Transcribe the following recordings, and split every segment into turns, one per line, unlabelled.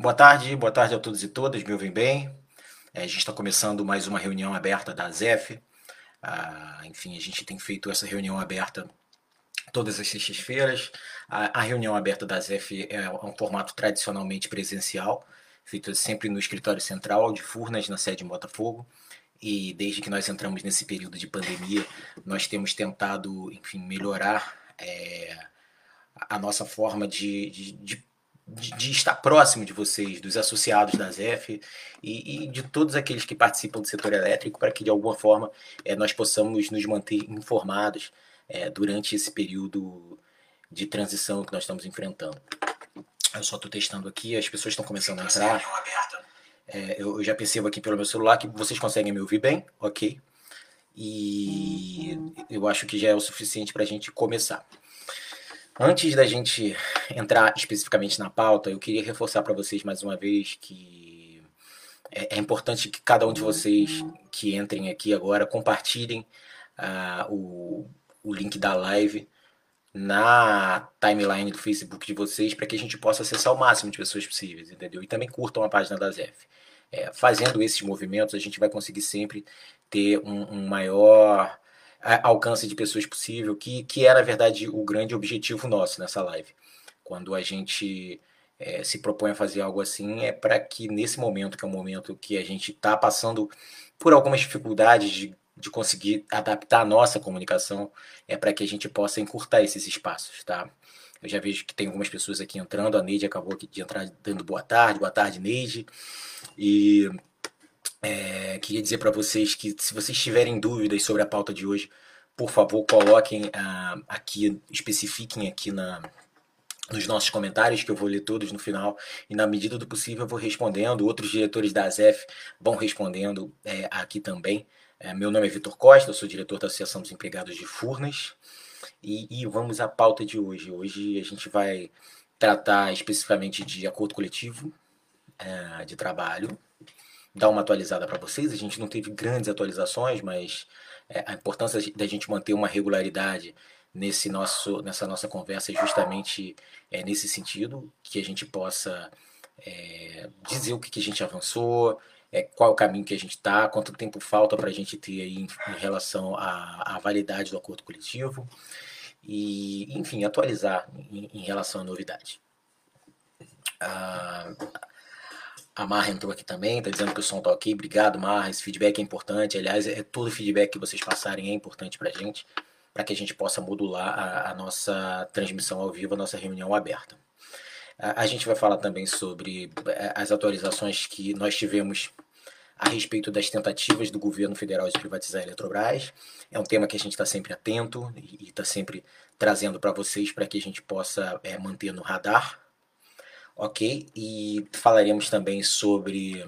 Boa tarde, boa tarde a todos e todas, me ouvem bem? É, a gente está começando mais uma reunião aberta da ZEF. Ah, enfim, a gente tem feito essa reunião aberta todas as sextas-feiras. A, a, reunião aberta da ZEF é um formato tradicionalmente presencial, feito sempre no escritório central de Furnas, na sede em Botafogo. E desde que nós entramos nesse período de pandemia, nós temos tentado, enfim, melhorar é, a nossa forma de, de, de de, de, estar próximo de vocês, dos associados da ZEF e, e, de todos aqueles que participam do setor elétrico, para que de alguma forma é, nós possamos nos manter informados é, durante esse período de transição que nós estamos enfrentando. Eu só estou testando aqui, as pessoas estão começando a entrar. É, eu, eu, já percebo aqui pelo meu celular que vocês conseguem me ouvir bem, ok? E eu acho que já é o suficiente para a gente começar. Antes da gente entrar especificamente na pauta, eu queria reforçar para vocês mais uma vez que é, é, importante que cada um de vocês que entrem aqui agora compartilhem uh, o, o link da live na timeline do Facebook de vocês para que a gente possa acessar o máximo de pessoas possíveis, entendeu? E também curtam a página da ZEF. É, fazendo esses movimentos, a gente vai conseguir sempre ter um, um maior alcance de pessoas possível, que, que é, na verdade, o grande objetivo nosso nessa live. Quando a gente é, se propõe a fazer algo assim, é para que nesse momento, que é um momento que a gente está passando por algumas dificuldades de, de conseguir adaptar a nossa comunicação, é para que a gente possa encurtar esses espaços, tá? Eu já vejo que tem algumas pessoas aqui entrando, a Neide acabou de entrar dando boa tarde, boa tarde, Neide. E é, queria dizer para vocês que se vocês tiverem dúvidas sobre a pauta de hoje, por favor, coloquem ah, aqui, especifiquem aqui na, nos nossos comentários, que eu vou ler todos no final, e na medida do possível eu vou respondendo. Outros diretores da ASEF vão respondendo é, aqui também. É, meu nome é Vitor Costa, sou diretor da Associação dos Empregados de Furnas. E, e vamos à pauta de hoje. Hoje a gente vai tratar especificamente de acordo coletivo é, de trabalho, dar uma atualizada para vocês. A gente não teve grandes atualizações, mas é, a importância da gente manter uma regularidade nesse nosso, nessa nossa conversa é justamente é, nesse sentido, que a gente possa é, dizer o que, que a gente avançou, é, qual o caminho que a gente está, quanto tempo falta para a gente ter aí em, em relação à, à, validade do acordo coletivo e, enfim, atualizar em, em relação à novidade. Ah, a Marra entrou aqui também, está dizendo que o som tá ok. Obrigado, Marra. Esse feedback é importante. Aliás, é todo feedback que vocês passarem é importante para a gente, para que a gente possa modular a, a, nossa transmissão ao vivo, a nossa reunião aberta. A, a gente vai falar também sobre é, as atualizações que nós tivemos a respeito das tentativas do governo federal de privatizar a Eletrobras. É um tema que a gente está sempre atento e está sempre trazendo para vocês para que a gente possa é, manter no radar ok? E falaremos também sobre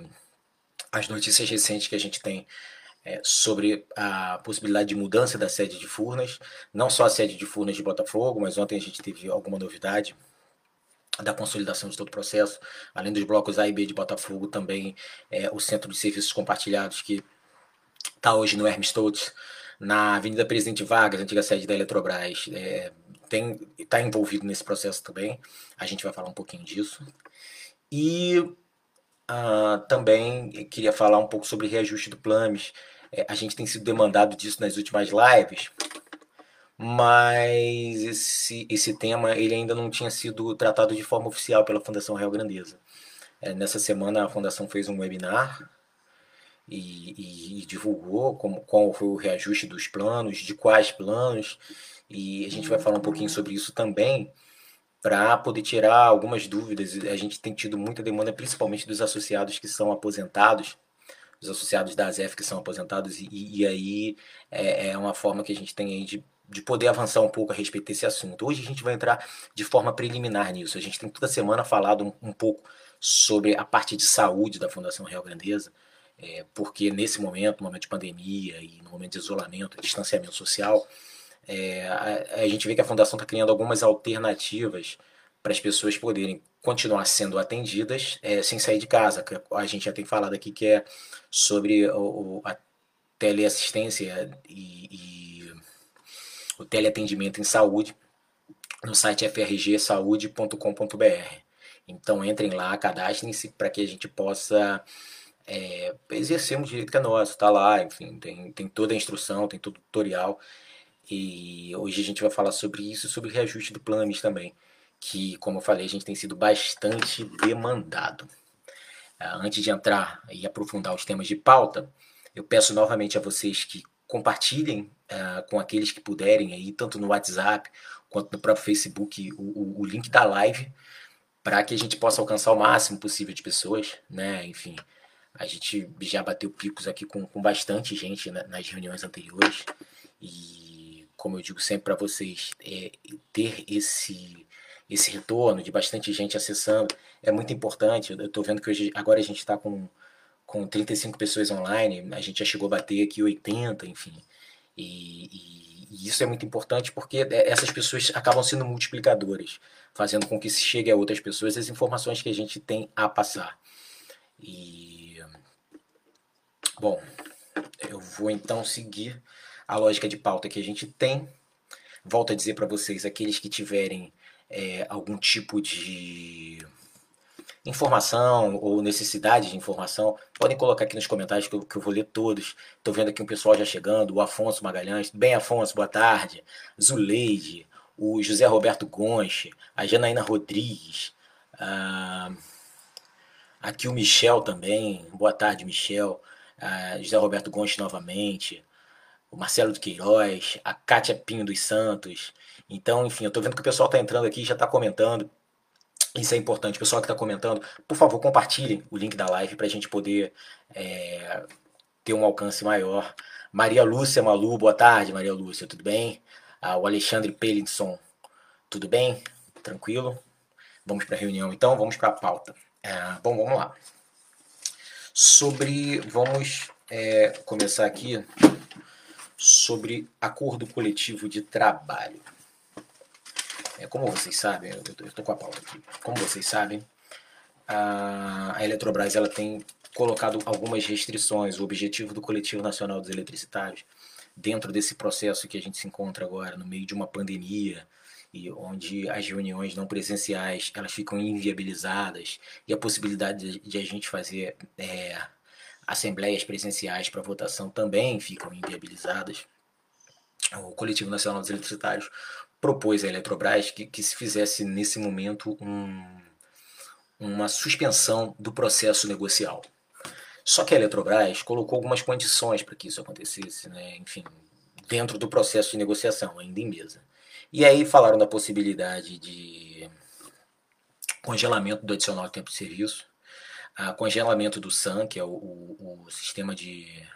as notícias recentes que a gente tem é, sobre a possibilidade de mudança da sede de Furnas, não só a sede de Furnas de Botafogo, mas ontem a gente teve alguma novidade da consolidação de todo o processo, além dos blocos A e B de Botafogo, também é, o Centro de Serviços Compartilhados, que está hoje no Hermes Stoltz, na Avenida Presidente Vargas, antiga sede da Eletrobras, é, está envolvido nesse processo também. A gente vai falar um pouquinho disso. E uh, também queria falar um pouco sobre reajuste do Plames. É, a gente tem sido demandado disso nas últimas lives, mas esse, esse tema ele ainda não tinha sido tratado de forma oficial pela Fundação Real Grandeza. É, nessa semana a Fundação fez um webinar e, e, e divulgou como, qual foi o reajuste dos planos, de quais planos, e a gente vai falar um pouquinho sobre isso também, para poder tirar algumas dúvidas. A gente tem tido muita demanda, principalmente dos associados que são aposentados, os associados da ASEF que são aposentados, e, e aí é, é, uma forma que a gente tem aí de, de poder avançar um pouco a respeito desse assunto. Hoje a gente vai entrar de forma preliminar nisso. A gente tem toda semana falado um, um pouco sobre a parte de saúde da Fundação Real Grandeza, é, porque nesse momento, no momento de pandemia e no momento de isolamento, distanciamento social, é, a, a, gente vê que a fundação está criando algumas alternativas para as pessoas poderem continuar sendo atendidas é, sem sair de casa. A gente já tem falado aqui que é sobre o, a teleassistência e, e o teleatendimento em saúde no site frgsaude.com.br. Então entrem lá, cadastrem-se para que a gente possa é, exercer um direito que é nosso, tá lá, enfim, tem, tem toda a instrução, tem todo o tutorial. E hoje a gente vai falar sobre isso, sobre o reajuste do Planos também, que, como eu falei, a gente tem sido bastante demandado. Ah, antes de entrar e aprofundar os temas de pauta, eu peço novamente a vocês que compartilhem uh, com aqueles que puderem aí, tanto no WhatsApp quanto no próprio Facebook, o, o, o link da live, para que a gente possa alcançar o máximo possível de pessoas, né? Enfim, a gente já bateu picos aqui com, com bastante gente nas reuniões anteriores e, como eu digo sempre para vocês, é, ter esse esse retorno de bastante gente acessando é muito importante. Eu estou vendo que hoje, agora a gente está com, com 35 pessoas online, a gente já chegou a bater aqui 80, enfim. E, e, e, isso é muito importante porque é, essas pessoas acabam sendo multiplicadoras, fazendo com que se chegue a outras pessoas as informações que a gente tem a passar. E bom, eu vou então seguir a lógica de pauta que a gente tem. Volto a dizer para vocês, aqueles que tiverem é, algum tipo de informação ou necessidade de informação, podem colocar aqui nos comentários que eu, que eu vou ler todos. Estou vendo aqui um pessoal já chegando, o Afonso Magalhães. Bem, Afonso, boa tarde. Zuleide, o José Roberto Gonche, a Janaína Rodrigues, aqui o Michel também. Boa tarde, Michel. José Roberto Gonche novamente. O Marcelo de Queiroz, a Kátia Pinho dos Santos. Então, enfim, eu estou vendo que o pessoal está entrando aqui já está comentando. Isso é importante. O pessoal que está comentando, por favor, compartilhem o link da live para a gente poder é, ter um alcance maior. Maria Lúcia Malu, boa tarde, Maria Lúcia, tudo bem? Ah, o Alexandre Pelinson, tudo bem? Tranquilo? Vamos para reunião então, vamos para pauta. É, bom, vamos lá. Sobre. Vamos é, começar aqui sobre acordo coletivo de trabalho. É, como vocês sabem, eu estou com a pauta aqui. Como vocês sabem, a, a Eletrobras ela tem colocado algumas restrições. O objetivo do Coletivo Nacional dos Eletricitários, dentro desse processo que a gente se encontra agora, no meio de uma pandemia, e onde as reuniões não presenciais elas ficam inviabilizadas e a possibilidade de, de a gente fazer é, assembleias presenciais para votação também ficam inviabilizadas. O Coletivo Nacional dos Eletricitários propôs à Eletrobras que, que se fizesse nesse momento um, uma suspensão do processo negocial. Só que a Eletrobras colocou algumas condições para que isso acontecesse, né? enfim, dentro do processo de negociação, ainda em mesa. E aí falaram da possibilidade de congelamento do adicional tempo de serviço, congelamento do SAN, que é o, o, o sistema de,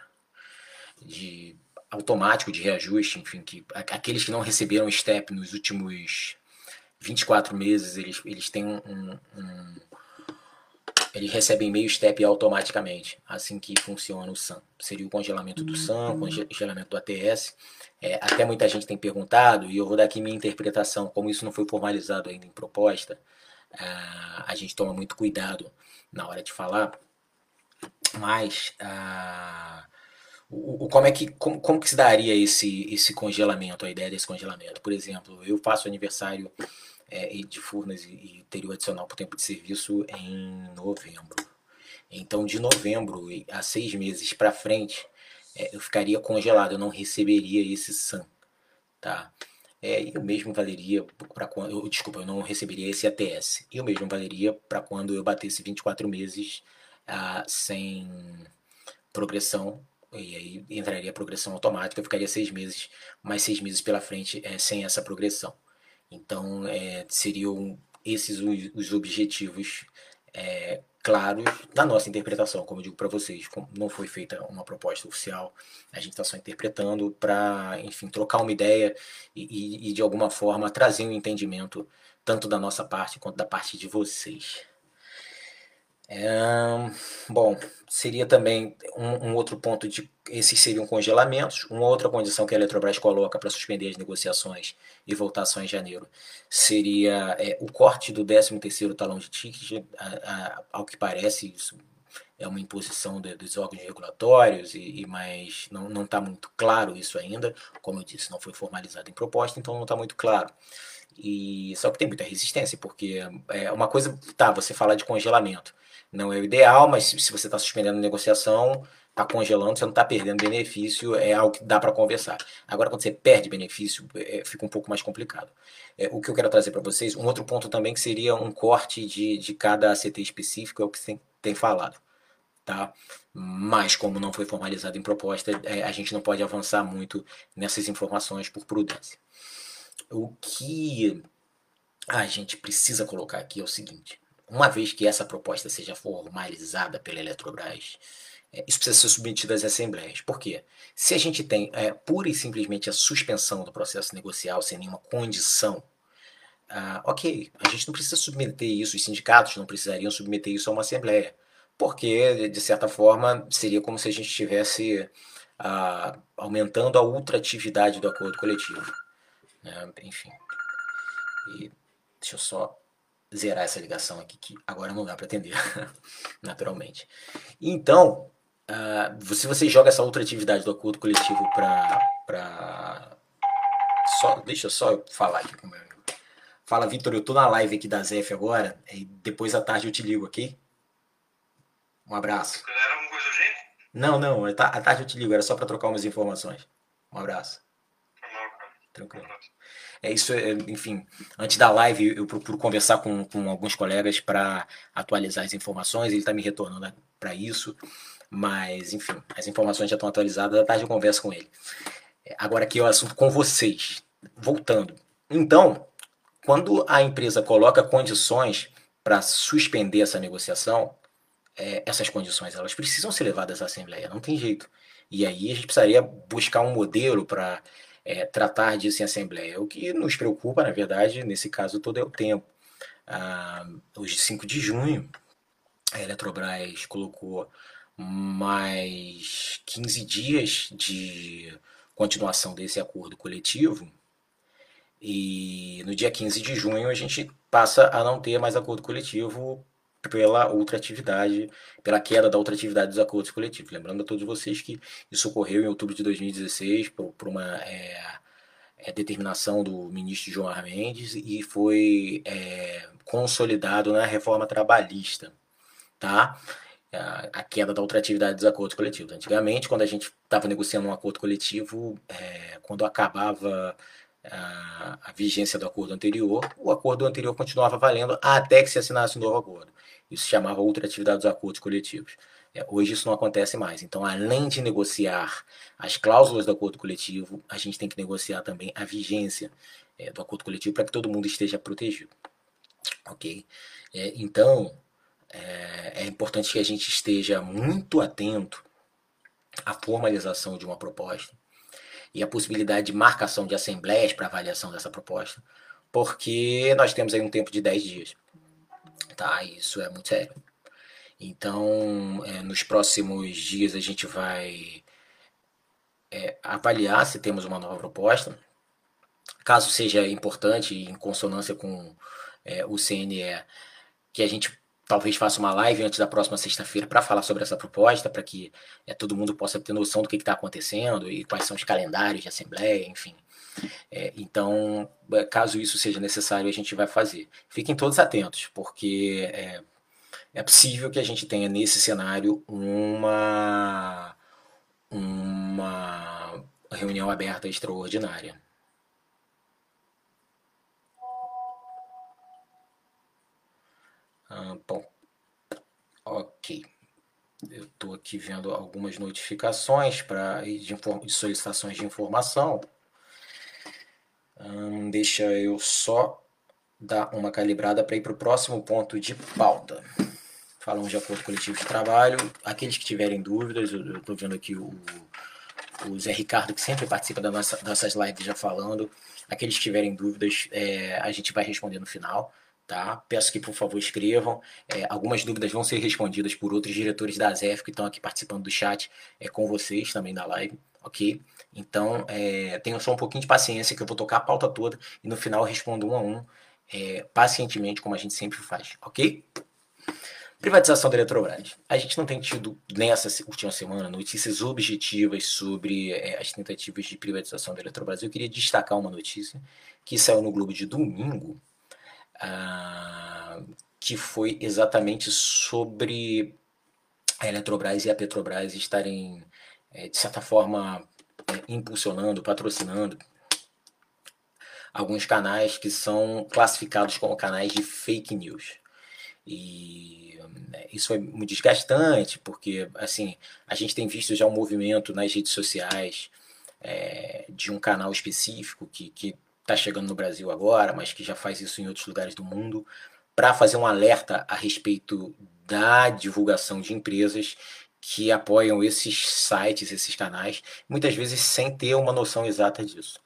de automático de reajuste, enfim, que aqueles que não receberam STEP nos últimos 24 meses, eles, eles têm um, um, um eles recebem meio STEP automaticamente, assim que funciona o SAM. Seria o congelamento do SAM, o congelamento do ATS. É, até muita gente tem perguntado, e eu vou dar aqui minha interpretação, como isso não foi formalizado ainda em proposta, uh, a gente toma muito cuidado na hora de falar, mas uh, o, o, como é que como, como que se daria esse esse congelamento, a ideia desse congelamento? Por exemplo, eu faço aniversário é, de Furnas e, e teria o adicional por tempo de serviço em novembro. Então, de novembro a seis meses para frente, é, eu ficaria congelado, eu não receberia esse SAM, tá? É, e o mesmo valeria para quando, eu, desculpa, eu não receberia esse ATS. E o mesmo valeria para quando eu batesse 24 meses ah, sem progressão e aí entraria a progressão automática, ficaria seis meses, mais seis meses pela frente é, sem essa progressão. Então, é, seriam esses os, os objetivos é, claros da nossa interpretação, como eu digo para vocês. Não foi feita uma proposta oficial, a gente está só interpretando para, enfim, trocar uma ideia e, e, e, de alguma forma, trazer um entendimento tanto da nossa parte quanto da parte de vocês. É, bom, seria também um, um, outro ponto de esses seriam congelamentos. Uma outra condição que a Eletrobras coloca para suspender as negociações e voltar só em janeiro seria é, o corte do 13º talão de ticket. A, a, ao que parece, isso é uma imposição de, dos órgãos regulatórios, e, e mas não está muito claro isso ainda. Como eu disse, não foi formalizado em proposta, então não está muito claro. E só que tem muita resistência, porque é uma coisa, tá, você fala de congelamento. Não é o ideal, mas se você está suspendendo a negociação, está congelando, você não está perdendo benefício, é algo que dá para conversar. Agora, quando você perde benefício, é, fica um pouco mais complicado. É, o que eu quero trazer para vocês, um outro ponto também que seria um corte de, de cada ACT específico, é o que tem, tem falado. Tá? Mas, como não foi formalizado em proposta, é, a gente não pode avançar muito nessas informações por prudência. O que a gente precisa colocar aqui é o seguinte: uma vez que essa proposta seja formalizada pela Eletrobras, é, isso precisa ser submetido às assembleias. Por quê? Se a gente tem é, pura e simplesmente a suspensão do processo negocial sem nenhuma condição, ah, ok, a gente não precisa submeter isso, os sindicatos não precisariam submeter isso a uma assembleia, porque, de certa forma, seria como se a gente estivesse ah, aumentando a ultratividade do acordo coletivo. Né? Enfim. E deixa eu só zerar essa ligação aqui, que agora não dá para atender, naturalmente. Então, uh, se você joga essa outra atividade do acordo coletivo para. Só, deixa eu só falar aqui com o meu amigo. Fala, Vitor, eu tô na live aqui da ZF agora, e depois à tarde eu te ligo, ok? Um abraço.
Era alguma coisa urgente?
Não, não, à tarde eu te ligo, era só para trocar umas informações. Um abraço. Tranquilo. É isso, é, enfim, antes da live eu procuro conversar com, com alguns colegas para atualizar as informações, ele está me retornando para isso, mas enfim, as informações já estão atualizadas, à tarde eu converso com ele. É, agora aqui é o assunto com vocês, voltando. Então, quando a empresa coloca condições para suspender essa negociação, é, essas condições elas precisam ser levadas à Assembleia, não tem jeito. E aí a gente precisaria buscar um modelo para é, tratar disso em assembleia. O que nos preocupa, na verdade, nesse caso todo é o tempo. Ah, hoje, 5 de junho, a Eletrobras colocou mais 15 dias de continuação desse acordo coletivo. E no dia 15 de junho a gente passa a não ter mais acordo coletivo pela outra atividade, pela queda da outra atividade dos acordos coletivos. Lembrando a todos vocês que isso ocorreu em outubro de 2016 por, por uma é, é, determinação do ministro João Mendes e foi é, consolidado na reforma trabalhista, tá? A, a queda da outra atividade dos acordos coletivos. Antigamente, quando a gente estava negociando um acordo coletivo, é, quando acabava a vigência do acordo anterior, o acordo anterior continuava valendo até que se assinasse um novo acordo. Isso se chamava outra atividade dos acordos coletivos. É, hoje isso não acontece mais. Então, além de negociar as cláusulas do acordo coletivo, a gente tem que negociar também a vigência é, do acordo coletivo para que todo mundo esteja protegido. Ok? É, então, é, é importante que a gente esteja muito atento à formalização de uma proposta e a possibilidade de marcação de assembleias para avaliação dessa proposta, porque nós temos aí um tempo de 10 dias tá? Isso é muito sério. Então, é, nos próximos dias a gente vai é, avaliar se temos uma nova proposta. Caso seja importante, em consonância com é, o CNE, que a gente talvez faça uma live antes da próxima sexta-feira para falar sobre essa proposta, para que é, todo mundo possa ter noção do que está acontecendo e quais são os calendários de assembleia, enfim. É, então, é, caso isso seja necessário, a gente vai fazer. Fiquem todos atentos, porque é, é possível que a gente tenha nesse cenário uma, uma reunião aberta extraordinária. Ah, bom, ok. Eu estou aqui vendo algumas notificações para de, de solicitações de informação. Hum, deixa eu só dar uma calibrada para ir para o próximo ponto de pauta. Falamos de acordo coletivo de trabalho. Aqueles que tiverem dúvidas, eu estou vendo aqui o, o Zé Ricardo, que sempre participa das nossa, nossas lives já falando. Aqueles que tiverem dúvidas, é, a gente vai responder no final. Tá? Peço que, por favor, escrevam. É, algumas dúvidas vão ser respondidas por outros diretores da ZEF que estão aqui participando do chat é, com vocês também da live, ok? Então, é, tenham só um pouquinho de paciência que eu vou tocar a pauta toda e no final eu respondo um a um, é, pacientemente, como a gente sempre faz, ok? Privatização da Eletrobras. A gente não tem tido, nessa última semana, notícias objetivas sobre é, as tentativas de privatização da Eletrobras. Eu queria destacar uma notícia que saiu no Globo de domingo, ah, que foi exatamente sobre a Eletrobras e a Petrobras estarem, é, de certa forma, impulsionando, patrocinando alguns canais que são classificados como canais de fake news. E né, isso foi muito desgastante, porque assim a gente tem visto já um movimento nas redes sociais é, de um canal específico que está chegando no Brasil agora, mas que já faz isso em outros lugares do mundo, para fazer um alerta a respeito da divulgação de empresas que apoiam esses sites, esses canais, muitas vezes sem ter uma noção exata disso.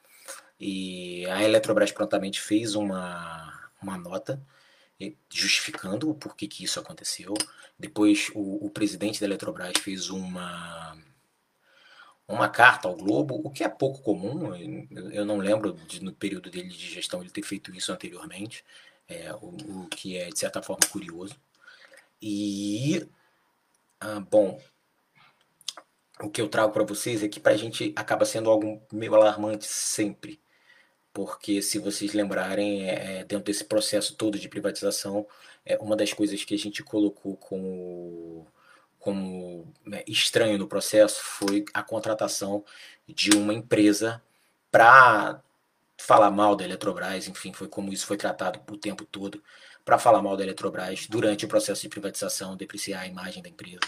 E a Eletrobras prontamente fez uma, uma nota justificando o porquê que isso aconteceu. Depois o, o presidente da Eletrobras fez uma uma carta ao Globo, o que é pouco comum. Eu não lembro de, no período dele de gestão ele ter feito isso anteriormente, é, o, o, que é de certa forma curioso. E ah, bom, o que eu trago para vocês é que para a gente acaba sendo algo meio alarmante sempre porque se vocês lembrarem, é, é, dentro desse processo todo de privatização, é, uma das coisas que a gente colocou como, como né, estranho no processo foi a contratação de uma empresa para falar mal da Eletrobras, enfim, foi como isso foi tratado o tempo todo, para falar mal da Eletrobras durante o processo de privatização, depreciar a imagem da empresa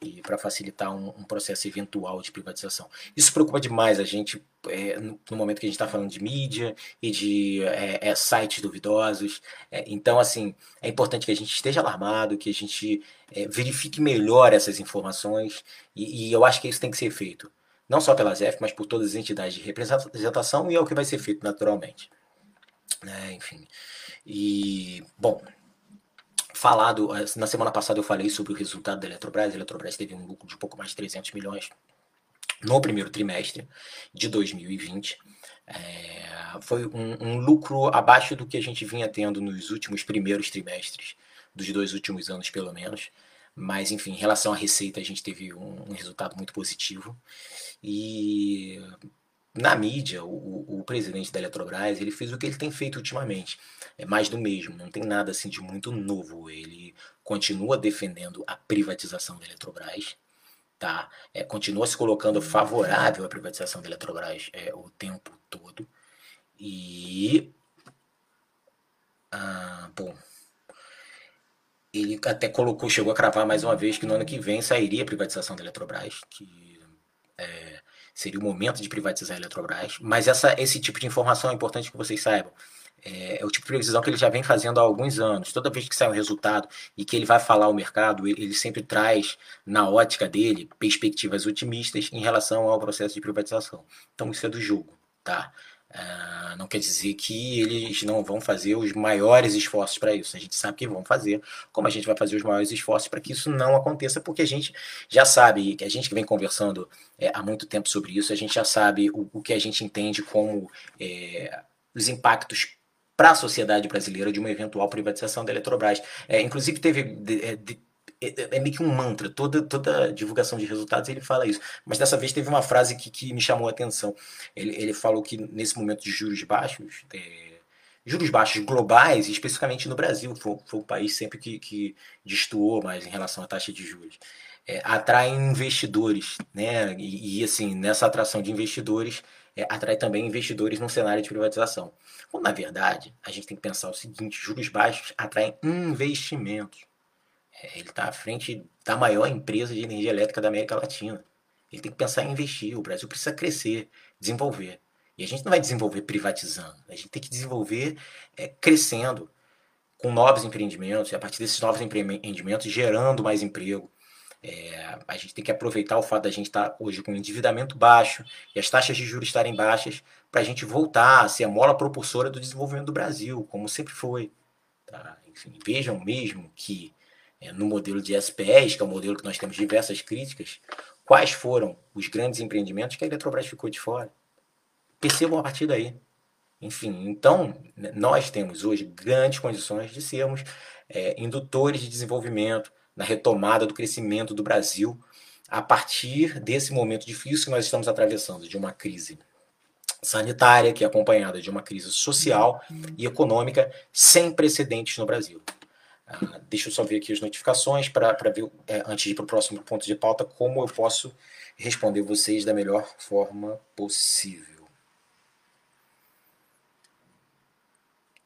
e para facilitar um, um, processo eventual de privatização. Isso preocupa demais a gente é, no, momento que a gente está falando de mídia e de é, é, sites duvidosos. É, então, assim, é importante que a gente esteja alarmado, que a gente é, verifique melhor essas informações e, e eu acho que isso tem que ser feito não só pela ZEF, mas por todas as entidades de representação, e é o que vai ser feito naturalmente. É, enfim. E, bom, falado, na semana passada eu falei sobre o resultado da Eletrobras. A Eletrobras teve um lucro de pouco mais de 300 milhões no primeiro trimestre de 2020. É, foi um, um, lucro abaixo do que a gente vinha tendo nos últimos primeiros trimestres, dos dois últimos anos pelo menos. Mas, enfim, em relação à receita, a gente teve um, um resultado muito positivo. E na mídia, o, o, presidente da Eletrobras ele fez o que ele tem feito ultimamente. É mais do mesmo, não tem nada assim de muito novo. Ele continua defendendo a privatização da Eletrobras, tá? É, continua se colocando favorável à privatização da Eletrobras é, o tempo todo. E. Ah, bom ele até colocou, chegou a cravar mais uma vez que no ano que vem sairia a privatização da Eletrobras, que é, seria o momento de privatizar a Eletrobras. Mas essa, esse tipo de informação é importante que vocês saibam. É, é, o tipo de previsão que ele já vem fazendo há alguns anos. Toda vez que sai um resultado e que ele vai falar ao mercado, ele, ele sempre traz, na ótica dele, perspectivas otimistas em relação ao processo de privatização. Então isso é do jogo, tá? Uh, não quer dizer que eles não vão fazer os maiores esforços para isso. A gente sabe que vão fazer, como a gente vai fazer os maiores esforços para que isso não aconteça, porque a gente já sabe, que a gente que vem conversando é, há muito tempo sobre isso, a gente já sabe o, o que a gente entende como é, os impactos para a sociedade brasileira de uma eventual privatização da Eletrobras. É, inclusive, teve. De, é, de, é, é, meio que um mantra, toda, toda divulgação de resultados ele fala isso. Mas dessa vez teve uma frase que, que me chamou a atenção. Ele, ele falou que nesse momento de juros baixos, é, juros baixos globais, especificamente no Brasil, foi, foi o país sempre que, que destoou mais em relação à taxa de juros, é, atraem investidores, né? E, e, assim, nessa atração de investidores, é, atrai também investidores num cenário de privatização. Quando, na verdade, a gente tem que pensar o seguinte: juros baixos atraem investimentos. É, ele está à frente da maior empresa de energia elétrica da América Latina. Ele tem que pensar em investir. O Brasil precisa crescer, desenvolver. E a gente não vai desenvolver privatizando. A gente tem que desenvolver é, crescendo, com novos empreendimentos, e a partir desses novos empreendimentos gerando mais emprego. É, a gente tem que aproveitar o fato da gente estar tá hoje com endividamento baixo e as taxas de juros estarem baixas para a gente voltar a ser a mola propulsora do desenvolvimento do Brasil, como sempre foi. Tá? Enfim, vejam mesmo que no modelo de SPS, que é o modelo que nós temos diversas críticas, quais foram os grandes empreendimentos que a Eletrobras ficou de fora. Percebam a partir daí. Enfim, então, nós temos hoje grandes condições de sermos é, indutores de desenvolvimento, na retomada do crescimento do Brasil a partir desse momento difícil que nós estamos atravessando, de uma crise sanitária, que é acompanhada de uma crise social e econômica sem precedentes no Brasil. Uh, deixa eu só ver aqui as notificações para ver, é, antes de ir para o próximo ponto de pauta, como eu posso responder vocês da melhor forma possível.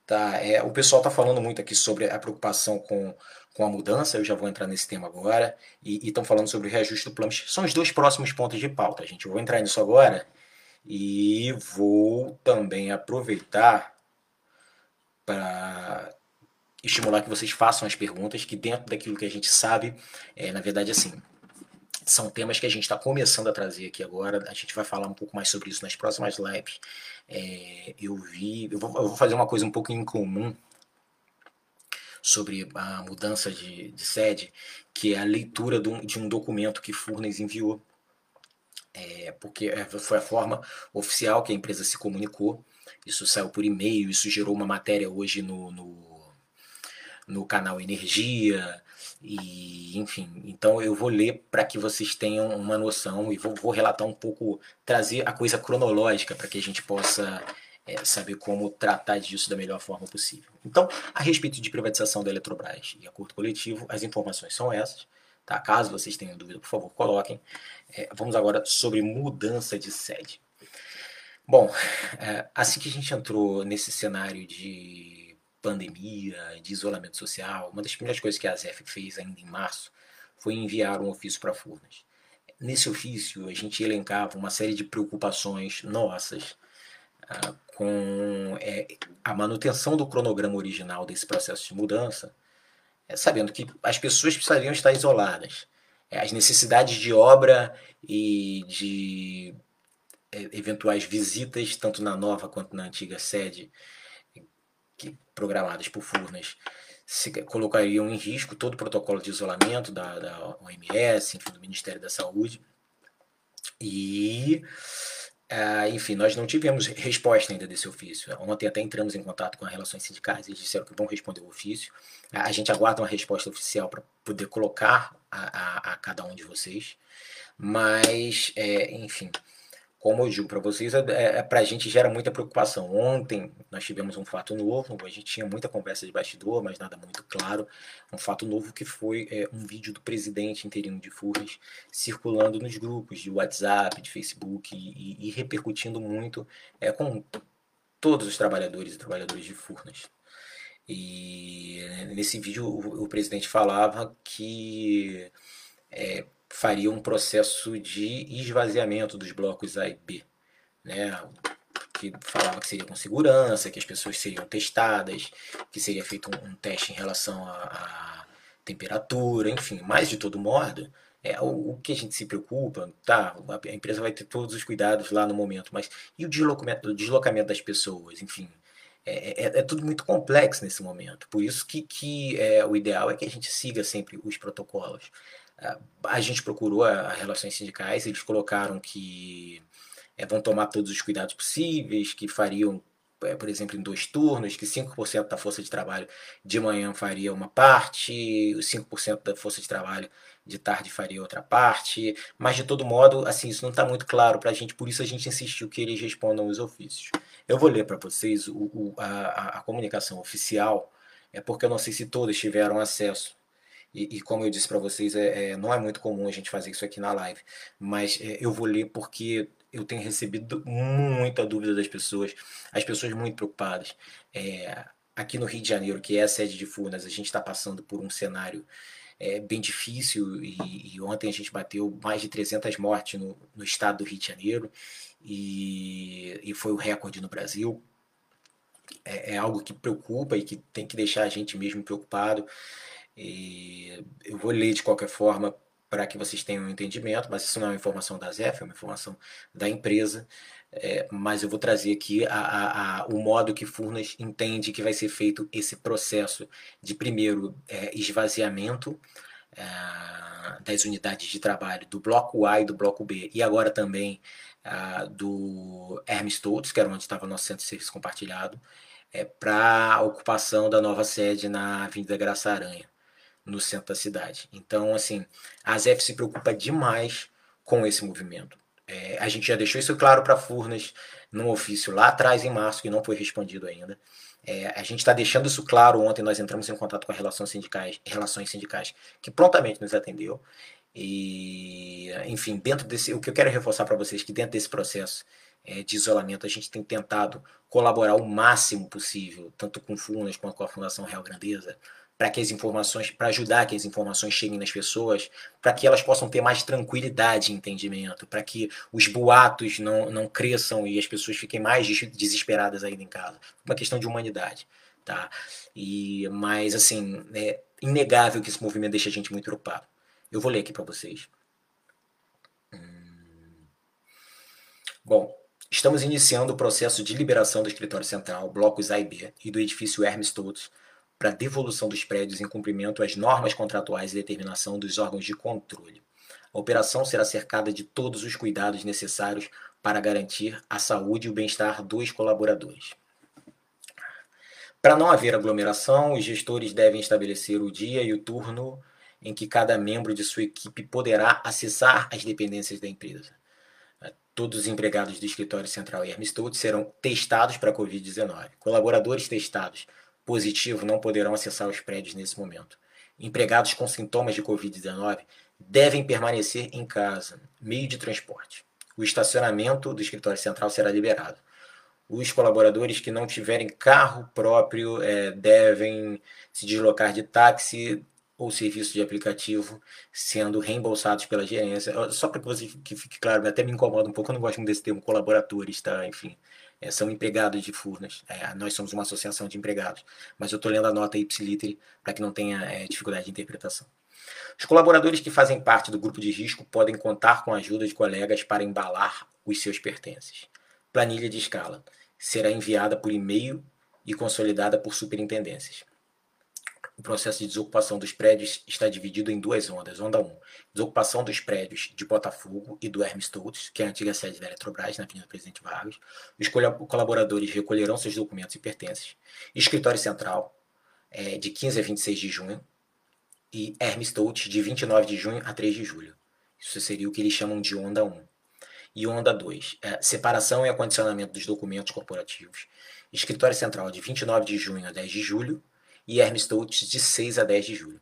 Tá, é, o pessoal está falando muito aqui sobre a preocupação com, com a mudança, eu já vou entrar nesse tema agora, e estão falando sobre o reajuste do plano. São os dois próximos pontos de pauta, gente. Eu vou entrar nisso agora e vou também aproveitar para estimular que vocês façam as perguntas, que dentro daquilo que a gente sabe, é, na verdade, assim, são temas que a gente está começando a trazer aqui agora. A gente vai falar um pouco mais sobre isso nas próximas lives. É, eu vi, eu vou, eu vou, fazer uma coisa um pouco incomum sobre a mudança de, de sede, que é a leitura de um, de um documento que Furnas enviou é, porque é, foi a forma oficial que a empresa se comunicou. Isso saiu por e-mail, isso gerou uma matéria hoje no, no, no canal Energia, e enfim. Então eu vou ler para que vocês tenham uma noção e vou, vou relatar um pouco, trazer a coisa cronológica para que a gente possa é, saber como tratar disso da melhor forma possível. Então, a respeito de privatização da Eletrobras e acordo coletivo, as informações são essas. Tá? Caso vocês tenham dúvida, por favor, coloquem. É, vamos agora sobre mudança de sede. Bom, é, assim que a gente entrou nesse cenário de pandemia, de isolamento social, uma das primeiras coisas que a ZEF fez ainda em março foi enviar um ofício para Furnas. Nesse ofício, a gente elencava uma série de preocupações nossas ah, com é, a manutenção do cronograma original desse processo de mudança, é, sabendo que as pessoas precisariam estar isoladas é, as necessidades de obra e de é, eventuais visitas, tanto na nova quanto na antiga sede, que, programadas por Furnas, se colocariam em risco todo o protocolo de isolamento da, da OMS, enfim, do Ministério da Saúde. E Uh, enfim, nós não tivemos resposta ainda desse ofício. Ontem até entramos em contato com as relações sindicais, eles disseram que vão responder o ofício. A gente aguarda uma resposta oficial para poder colocar a, a, a, cada um de vocês. Mas, é, enfim, como eu digo para vocês, é, é, para a gente gera muita preocupação. Ontem nós tivemos um fato novo, a gente tinha muita conversa de bastidor, mas nada muito claro. Um fato novo que foi é, um vídeo do presidente interino de Furnas circulando nos grupos de WhatsApp, de Facebook e, e repercutindo muito é, com todos os trabalhadores e trabalhadoras de Furnas. E nesse vídeo o, o presidente falava que é, faria um processo de esvaziamento dos blocos A e B, né? que falava que seria com segurança, que as pessoas seriam testadas, que seria feito um, teste em relação à temperatura, enfim. Mas, de todo modo, é, o, o, que a gente se preocupa, tá? A empresa vai ter todos os cuidados lá no momento, mas e o deslocamento, o deslocamento das pessoas, enfim. É, é, é, tudo muito complexo nesse momento. Por isso que, que é, o ideal é que a gente siga sempre os protocolos. A gente procurou as relações sindicais, eles colocaram que é, vão tomar todos os cuidados possíveis, que fariam, é, por exemplo, em dois turnos, que 5% da força de trabalho de manhã faria uma parte, os 5% da força de trabalho de tarde faria outra parte, mas de todo modo, assim, isso não está muito claro para a gente, por isso a gente insistiu que eles respondam os ofícios. Eu vou ler para vocês o, o, a, a comunicação oficial, é porque eu não sei se todos tiveram acesso e, e, como eu disse para vocês, é, é, não é muito comum a gente fazer isso aqui na live, mas é, eu vou ler porque eu tenho recebido muita dúvida das pessoas, as pessoas muito preocupadas. É, aqui no Rio de Janeiro, que é a sede de Furnas, a gente está passando por um cenário é, bem difícil e, e, ontem a gente bateu mais de 300 mortes no, no estado do Rio de Janeiro e, e foi o recorde no Brasil. É, é algo que preocupa e que tem que deixar a gente mesmo preocupado. E eu vou ler de qualquer forma para que vocês tenham um entendimento, mas isso não é uma informação da ZEF, é uma informação da empresa. É, mas eu vou trazer aqui a, a, a, o modo que Furnas entende que vai ser feito esse processo de primeiro é, esvaziamento é, das unidades de trabalho do bloco A e do bloco B, e agora também do Hermes Todos, que era onde estava nosso centro de serviço compartilhado, é, para a ocupação da nova sede na Avenida Graça Aranha no centro da cidade. Então, assim, a ZF se preocupa demais com esse movimento. É, a gente já deixou isso claro para Furnas num ofício lá atrás, em março, que não foi respondido ainda. É, a gente está deixando isso claro. Ontem nós entramos em contato com a Relações Sindicais, Relações Sindicais que prontamente nos atendeu. E, enfim, dentro desse. O que eu quero reforçar para vocês é que dentro desse processo é, de isolamento, a gente tem tentado colaborar o máximo possível, tanto com Furnas quanto com a Fundação Real Grandeza, para que as informações, para ajudar que as informações cheguem nas pessoas, para que elas possam ter mais tranquilidade e entendimento, para que os boatos não, não cresçam e as pessoas fiquem mais desesperadas ainda em casa. Uma questão de humanidade, tá? E mas assim, é inegável que esse movimento deixa a gente muito preocupado. Eu vou ler aqui para vocês. Hum. Bom, estamos iniciando o processo de liberação do escritório central, blocos A e B, e do edifício Hermes Todos, para devolução dos prédios em cumprimento às normas contratuais e determinação dos órgãos de controle. A operação será cercada de todos os cuidados necessários para garantir a saúde e o bem-estar dos colaboradores. Para não haver aglomeração, os gestores devem estabelecer o dia e o turno em que cada membro de sua equipe poderá acessar as dependências da empresa. Todos os empregados do escritório central Hermes Todos serão testados para a Covid-19. Colaboradores testados positivo não poderão acessar os prédios nesse momento. Empregados com sintomas de Covid-19 devem permanecer em casa, meio de transporte. O estacionamento do escritório central será liberado. Os colaboradores que não tiverem carro próprio é, devem se deslocar de táxi ou serviço de aplicativo, sendo reembolsados pela gerência. Só para que, você, que fique claro, até me incomoda um pouco, eu não gosto muito desse termo colaboradores, tá? Enfim, é, são empregados de Furnas. É, nós somos uma associação de empregados. Mas eu estou lendo a nota ipsiliter para que não tenha é, dificuldade de interpretação. Os colaboradores que fazem parte do grupo de risco podem contar com a ajuda de colegas para embalar os seus pertences. Planilha de escala será enviada por e-mail e consolidada por superintendências. O processo de desocupação dos prédios está dividido em duas ondas. Onda 1, desocupação dos prédios de Botafogo e do Hermes Todos, que é a antiga sede da Eletrobras, na Avenida Presidente Vargas. Os colaboradores recolherão seus documentos e pertences. Escritório Central, é, de 15 a 26 de junho. E Hermes Todos, de 29 de junho a 3 de julho. Isso seria o que eles chamam de onda 1. E onda 2, é, separação e acondicionamento dos documentos corporativos. Escritório Central, de 29 de junho a 10 de julho e Hermes Touch de 6 a 10 de julho.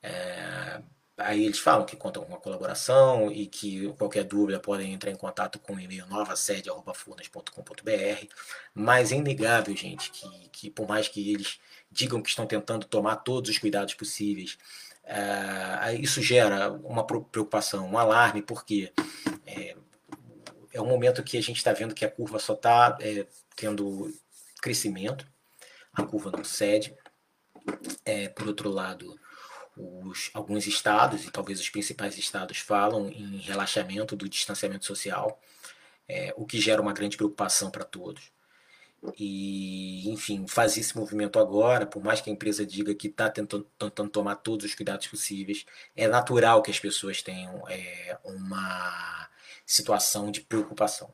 É, aí eles falam que contam com uma colaboração e que qualquer dúvida podem entrar em contato com o e-mail novasede.furnas.com.br, mas é inegável, gente, que, que por mais que eles digam que estão tentando tomar todos os cuidados possíveis, é, isso gera uma preocupação, um alarme, porque é, é um momento que a gente está vendo que a curva só está é, tendo crescimento, a curva não cede. É, por outro lado, os, alguns estados, e talvez os principais estados, falam em relaxamento do distanciamento social, é, o que gera uma grande preocupação para todos. E, enfim, fazer esse movimento agora, por mais que a empresa diga que está tentando, tentando, tomar todos os cuidados possíveis, é natural que as pessoas tenham é, uma situação de preocupação.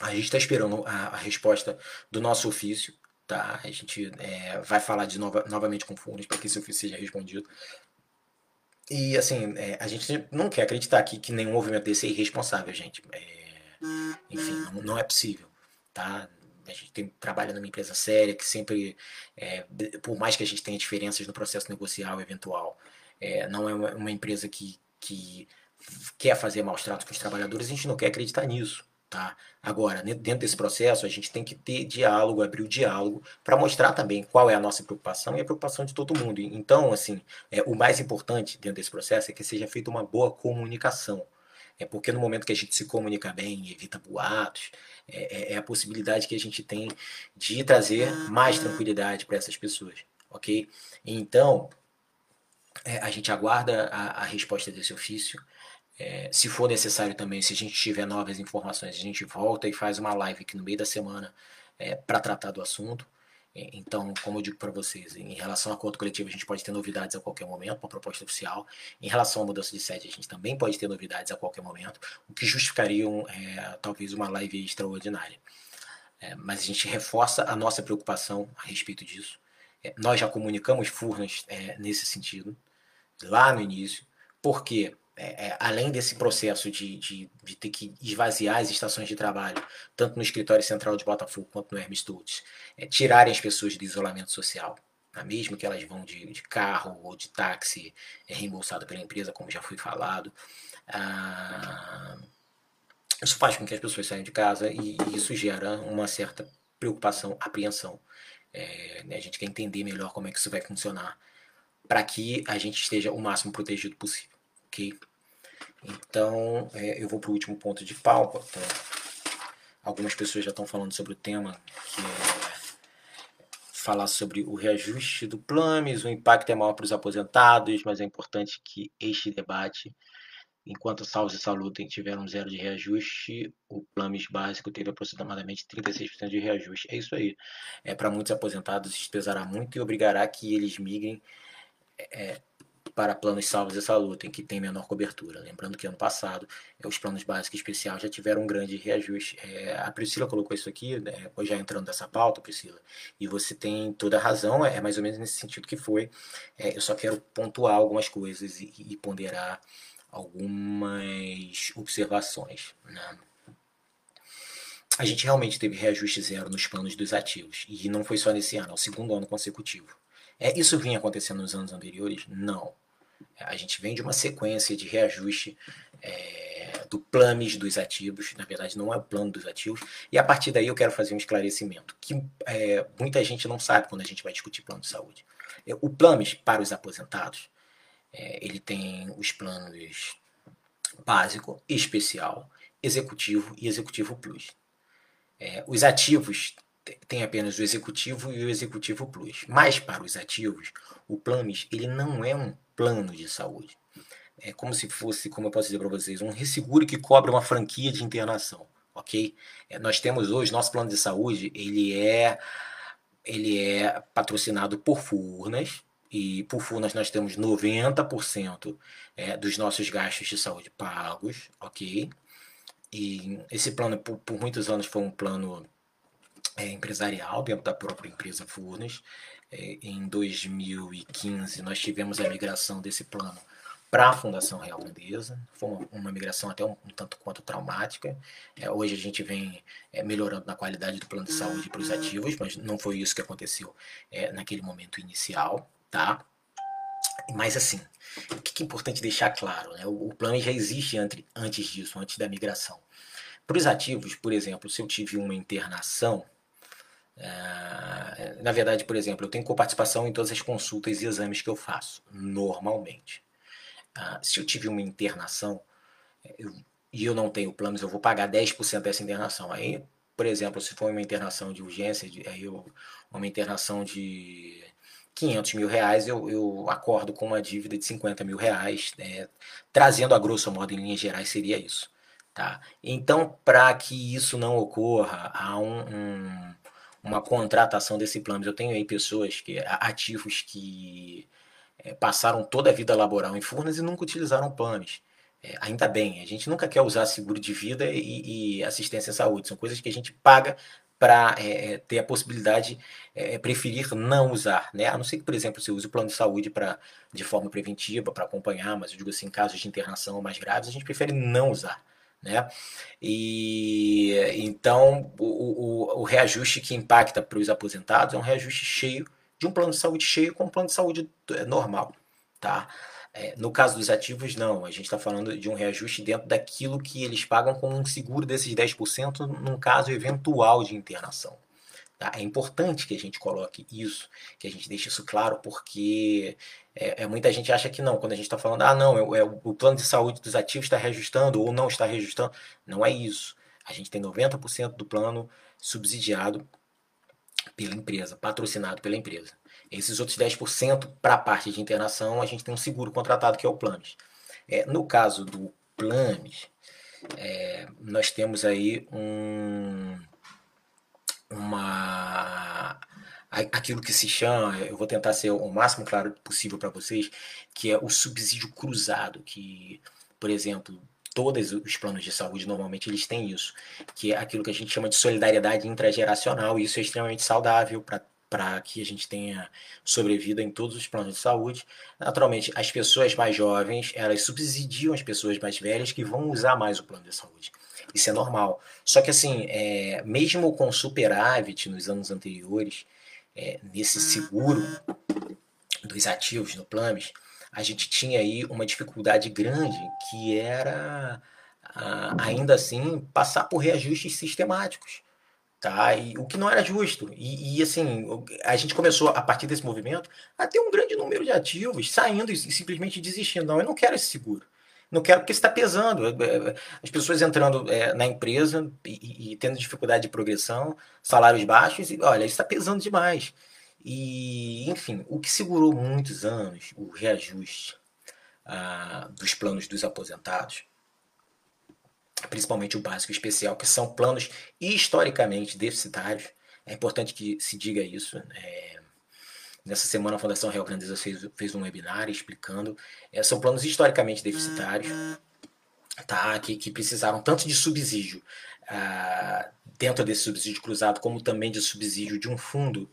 A gente está esperando a, a resposta do nosso ofício, Tá? A gente é, vai falar de nova, novamente com fundos para que isso seja respondido. E assim, é, a gente não quer acreditar aqui que nenhum movimento desse é irresponsável, gente. É, enfim, não, não, é possível. Tá? A gente tem, trabalha numa empresa séria que sempre, é, por mais que a gente tenha diferenças no processo negocial eventual, é, não é uma, uma empresa que, que quer fazer maus tratos com os trabalhadores, a gente não quer acreditar nisso. Tá? Agora, dentro desse processo, a gente tem que ter diálogo, abrir o diálogo, para mostrar também qual é a nossa preocupação e a preocupação de todo mundo. Então, assim, é, o mais importante dentro desse processo é que seja feita uma boa comunicação. É porque no momento que a gente se comunica bem evita boatos, é, é, é a possibilidade que a gente tem de trazer mais tranquilidade para essas pessoas, ok? Então, é, a gente aguarda a, a resposta desse ofício. É, se for necessário também, se a gente tiver novas informações, a gente volta e faz uma live aqui no meio da semana é, para tratar do assunto. É, então, como eu digo para vocês, em relação ao acordo coletivo, a gente pode ter novidades a qualquer momento, uma proposta oficial. Em relação à mudança de sede, a gente também pode ter novidades a qualquer momento, o que justificaria é, talvez uma live extraordinária. É, mas a gente reforça a nossa preocupação a respeito disso. É, nós já comunicamos Furnas é, nesse sentido, lá no início, porque é, é, além desse processo de, de, de, ter que esvaziar as estações de trabalho, tanto no escritório central de Botafogo quanto no Hermes Stutz, é, tirarem as pessoas do isolamento social, tá? mesmo que elas vão de, de carro ou de táxi é, reembolsado pela empresa, como já foi falado. Ah, isso faz com que as pessoas saiam de casa e, e isso gera uma certa preocupação, apreensão. É, né, a gente quer entender melhor como é que isso vai funcionar para que a gente esteja o máximo protegido possível, ok? Então, é, eu vou para o último ponto de pauta. Então, algumas pessoas já estão falando sobre o tema, que é falar sobre o reajuste do Plames, o impacto é maior para os aposentados, mas é importante que este debate Enquanto Salves e Salutem tiveram zero de reajuste, o Plames básico teve aproximadamente 36% de reajuste. É isso aí. É, Para muitos aposentados, isso pesará muito e obrigará que eles migrem é, para planos Salves e Salutem, que tem menor cobertura. Lembrando que ano passado, é, os planos básicos especiais já tiveram um grande reajuste. É, a Priscila colocou isso aqui, né, já entrando nessa pauta, Priscila, e você tem toda a razão, é, mais ou menos nesse sentido que foi. É, eu só quero pontuar algumas coisas e, e ponderar algumas observações. Né? A gente realmente teve reajuste zero nos planos dos ativos, e não foi só nesse ano, é o segundo ano consecutivo. É, isso vinha acontecendo nos anos anteriores? Não. A gente vem de uma sequência de reajuste é, do planos dos ativos, na verdade não é o plano dos ativos, e a partir daí eu quero fazer um esclarecimento, que é, muita gente não sabe quando a gente vai discutir plano de saúde. É, o planos para os aposentados, é, ele tem os planos básico, especial, executivo e executivo plus. É, os ativos tem apenas o executivo e o executivo plus. Mas para os ativos, o planos ele não é um plano de saúde. É como se fosse, como eu posso dizer para vocês, um resseguro que cobre uma franquia de internação, ok? É, nós temos hoje nosso plano de saúde, ele é ele é patrocinado por Furnas, e por Furnas nós temos 90% é, dos nossos gastos de saúde pagos, ok? E esse plano, por, por muitos anos, foi um plano empresarial dentro da própria empresa Furnas. É, em 2015, nós tivemos a migração desse plano para a Fundação Real Grandeza. Foi uma, migração até um, um, tanto quanto traumática. É, hoje a gente vem é, melhorando na qualidade do plano de saúde para os ativos, mas não foi isso que aconteceu é, naquele momento inicial tá? Mas assim, o que é importante deixar claro, né? O, plano já existe antes, antes disso, antes da migração. Para os ativos, por exemplo, se eu tive uma internação, é, na verdade, por exemplo, eu tenho coparticipação em todas as consultas e exames que eu faço, normalmente. Ah, se eu tive uma internação eu, e eu não tenho planos, eu vou pagar 10% dessa internação. Aí, por exemplo, se for uma internação de urgência, aí eu, uma internação de 500 mil reais, eu, eu acordo com uma dívida de 50 mil reais, né? trazendo a grosso modo, em linhas gerais, seria isso. Tá? Então, para que isso não ocorra, há um, um, uma contratação desse plano. Eu tenho aí pessoas, que ativos que é, passaram toda a vida laboral em Furnas e nunca utilizaram planos. É, ainda bem, a gente nunca quer usar seguro de vida e, e assistência à saúde. São coisas que a gente paga para é, é, ter a possibilidade é, preferir não usar, né? A não ser que, por exemplo, você use o plano de saúde para de forma preventiva para acompanhar, mas eu digo assim, em casos de internação mais graves, a gente prefere não usar, né? E então o, o, o reajuste que impacta para os aposentados é um reajuste cheio de um plano de saúde cheio com um plano de saúde é, normal, tá? É, no caso dos ativos, não. A gente está falando de um reajuste dentro daquilo que eles pagam com um seguro desses 10% num caso eventual de internação. Tá? É importante que a gente coloque isso, que a gente deixe isso claro, porque é, é muita gente acha que não. Quando a gente está falando, ah, não, é, o plano de saúde dos ativos está reajustando ou não está reajustando. Não é isso. A gente tem 90% do plano subsidiado pela empresa, patrocinado pela empresa. Esses outros 10% para a parte de internação, a gente tem um seguro contratado que é o Planes. É, no caso do Planes, é, nós temos aí um, uma aquilo que se chama, eu vou tentar ser o máximo claro possível para vocês, que é o subsídio cruzado, que, por exemplo, todos os planos de saúde normalmente eles têm isso, que é aquilo que a gente chama de solidariedade intrageracional, e isso é extremamente saudável para para que a gente tenha sobrevida em todos os planos de saúde. Naturalmente, as pessoas mais jovens, elas subsidiam as pessoas mais velhas que vão usar mais o plano de saúde. Isso é normal. Só que assim, é, mesmo com superávit nos anos anteriores, é, nesse seguro dos ativos no Plames, a gente tinha aí uma dificuldade grande que era ainda assim passar por reajustes sistemáticos tá? E o que não era justo. E, e, assim, a gente começou a partir desse movimento a ter um grande número de ativos saindo e simplesmente desistindo. Não, eu não quero esse seguro. Não quero porque está pesando. É, é, as pessoas entrando é, na empresa e, e, tendo dificuldade de progressão, salários baixos, e olha, isso está pesando demais. E, enfim, o que segurou muitos anos o reajuste ah, dos planos dos aposentados principalmente o básico e especial, que são planos historicamente deficitários. É importante que se diga isso. É, nessa semana a Fundação Real Grandeza fez, fez um webinar explicando. É, são planos historicamente deficitários, tá? que, que precisaram tanto de subsídio ah, dentro desse subsídio cruzado, como também de subsídio de um fundo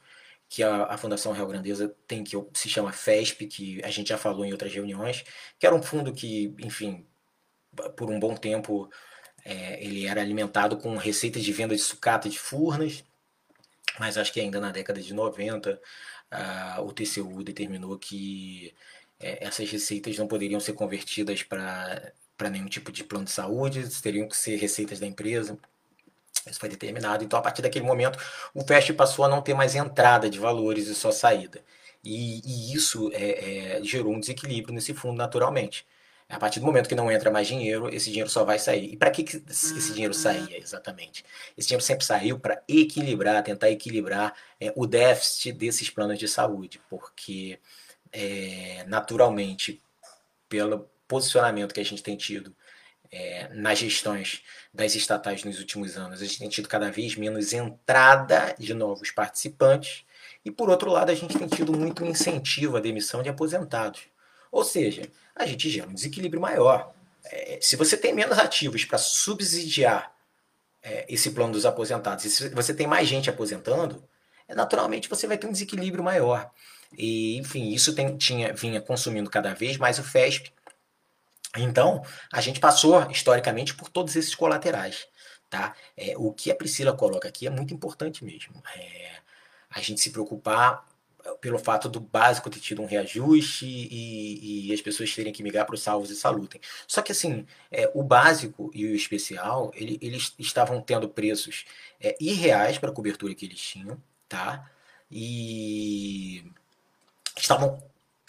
que a, a Fundação Real Grandeza tem, que se chama FESP, que a gente já falou em outras reuniões, que era um fundo que, enfim, por um bom tempo é, ele era alimentado com receitas de venda de sucata de furnas, mas acho que ainda na década de 90 uh, o TCU determinou que é, essas receitas não poderiam ser convertidas para nenhum tipo de plano de saúde, teriam que ser receitas da empresa. Isso foi determinado. Então, a partir daquele momento, o FESP passou a não ter mais entrada de valores e só saída. E, e isso é, é, gerou um desequilíbrio nesse fundo naturalmente. A partir do momento que não entra mais dinheiro, esse dinheiro só vai sair. E para que, que esse dinheiro hum. saía exatamente? Esse dinheiro sempre saiu para equilibrar, tentar equilibrar é, o déficit desses planos de saúde, porque é, naturalmente, pelo posicionamento que a gente tem tido é, nas gestões das estatais nos últimos anos, a gente tem tido cada vez menos entrada de novos participantes, e por outro lado, a gente tem tido muito incentivo à demissão de aposentados. Ou seja, a gente gera um desequilíbrio maior. É, se você tem menos ativos para subsidiar é, esse plano dos aposentados, e se você tem mais gente aposentando, é, naturalmente você vai ter um desequilíbrio maior. E, enfim, isso tem, tinha, vinha consumindo cada vez mais o FESP. Então, a gente passou historicamente por todos esses colaterais. Tá? É, o que a Priscila coloca aqui é muito importante mesmo. É, a gente se preocupar pelo fato do básico ter tido um reajuste e, e as pessoas terem que migrar para os salvos e salutem. Só que assim, é, o básico e o especial, ele, eles estavam tendo preços é, irreais para a cobertura que eles tinham, tá? E estavam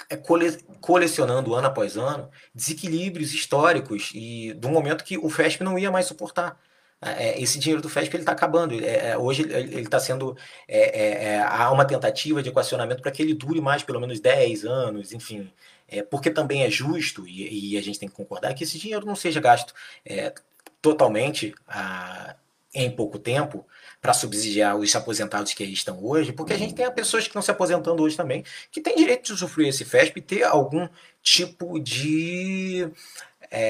é, cole, colecionando ano após ano desequilíbrios históricos e do momento que o FESP não ia mais suportar. É, é, esse dinheiro do FESP está acabando. É, é, hoje ele está sendo. É, é, há uma tentativa de equacionamento para que ele dure mais pelo menos 10 anos, enfim. porque também é justo, e, a gente tem que concordar, que esse dinheiro não seja gasto totalmente a, em pouco tempo para subsidiar os aposentados que aí estão hoje, porque a gente tem pessoas que estão se aposentando hoje também, que têm direito de usufruir esse FESP e ter algum tipo de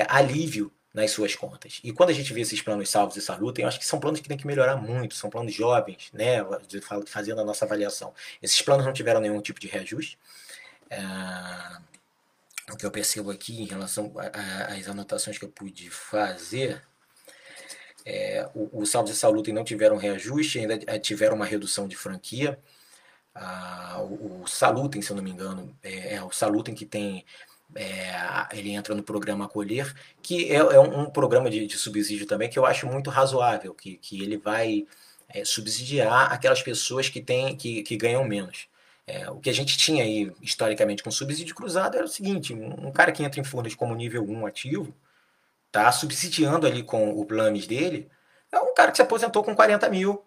alívio nas suas contas. E quando a gente vê esses planos salvos e salutem, eu acho que são planos que tem que melhorar muito, são planos jovens, né, fazendo a nossa avaliação. Esses planos não tiveram nenhum tipo de reajuste. É, o que eu percebo aqui em relação às anotações que eu pude fazer, é, os salvos e salutem não tiveram reajuste, ainda é, tiveram uma redução de franquia. Ah, o, o Salutem, se eu não me engano, é, é o Salutem que tem é, ele entra no programa Acolher, que é, é um, um, programa de, de, subsídio também que eu acho muito razoável, que, que ele vai é, subsidiar aquelas pessoas que, têm, que, que ganham menos. É, o que a gente tinha aí, historicamente, com subsídio cruzado era o seguinte, um, um cara que entra em fundos como nível 1 ativo, tá subsidiando ali com o planos dele, é um cara que se aposentou com 40 mil,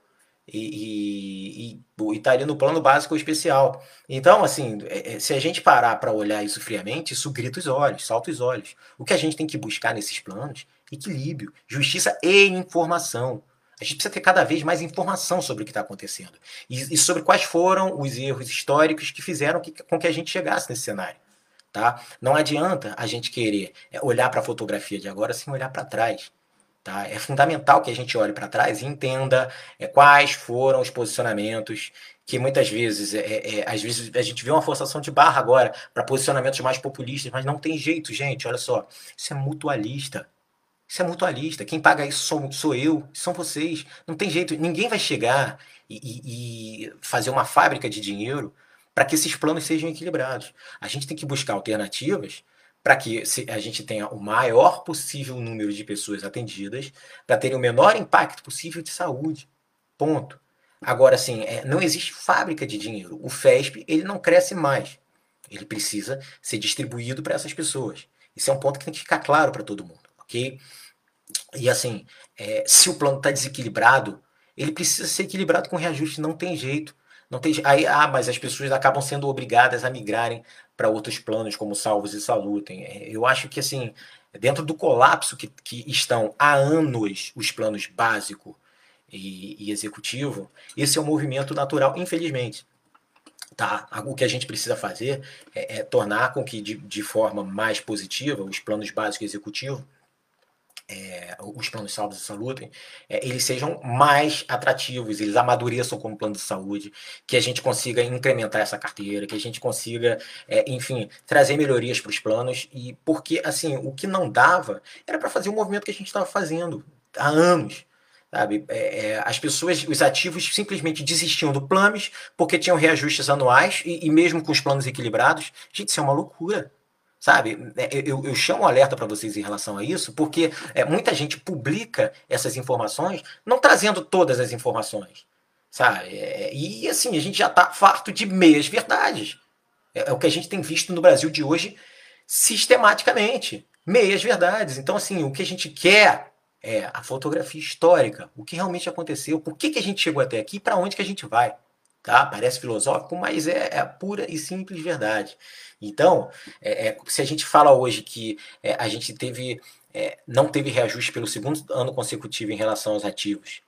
e, e, e ali no plano básico ou especial. Então, assim, é, é, se a gente parar para olhar isso friamente, isso grita os olhos, salta os olhos. O que a gente tem que buscar nesses planos? Equilíbrio, justiça e informação. A gente precisa ter cada vez mais informação sobre o que está acontecendo e, e, sobre quais foram os erros históricos que fizeram que, com que a gente chegasse nesse cenário. Tá? Não adianta a gente querer é, olhar para a fotografia de agora sem olhar para trás. Tá? É fundamental que a gente olhe para trás e entenda é, quais foram os posicionamentos que muitas vezes, é, é, é, às vezes a gente vê uma forçação de barra agora para posicionamentos mais populistas, mas não tem jeito, gente. Olha só, isso é mutualista. Isso é mutualista. Quem paga isso sou, sou eu, são vocês. Não tem jeito. Ninguém vai chegar e, e, e fazer uma fábrica de dinheiro para que esses planos sejam equilibrados. A gente tem que buscar alternativas para que a gente tenha o maior possível número de pessoas atendidas, para ter o menor impacto possível de saúde. Ponto. Agora, assim, é, não existe fábrica de dinheiro. O FESP ele não cresce mais. Ele precisa ser distribuído para essas pessoas. Isso é um ponto que tem que ficar claro para todo mundo, ok? E assim, é, se o plano está desequilibrado, ele precisa ser equilibrado com reajuste, não tem jeito. Não tem aí, ah, mas as pessoas acabam sendo obrigadas a migrarem para outros planos, como salvos e salutem. É, eu acho que assim, dentro do colapso que, que estão há anos os planos básico e, e executivo, esse é um movimento natural, infelizmente. Tá? O que a gente precisa fazer é, é tornar com que, de, de forma mais positiva, os planos básicos e executivos é, os planos de saúde e saúde, é, eles sejam mais atrativos, eles amadureçam como plano de saúde, que a gente consiga incrementar essa carteira, que a gente consiga, é, enfim, trazer melhorias para os planos, e porque, assim, o que não dava era para fazer o movimento que a gente estava fazendo há anos. Sabe? É, é, as pessoas, os ativos simplesmente desistiam do planos porque tinham reajustes anuais e, e mesmo com os planos equilibrados. Gente, isso é uma loucura. Sabe, é, eu, eu chamo alerta para vocês em relação a isso, porque é, muita gente publica essas informações, não trazendo todas as informações, sabe? É, e assim, a gente já está farto de meias verdades. É, é, o que a gente tem visto no Brasil de hoje sistematicamente. Meias verdades. Então, assim, o que a gente quer é a fotografia histórica, o que realmente aconteceu, por que, que a gente chegou até aqui e para onde que a gente vai. Tá? Parece filosófico, mas é, é a pura e simples verdade. Então, é, é, se a gente fala hoje que é, a gente teve, é, não teve reajuste pelo segundo ano consecutivo em relação aos ativos,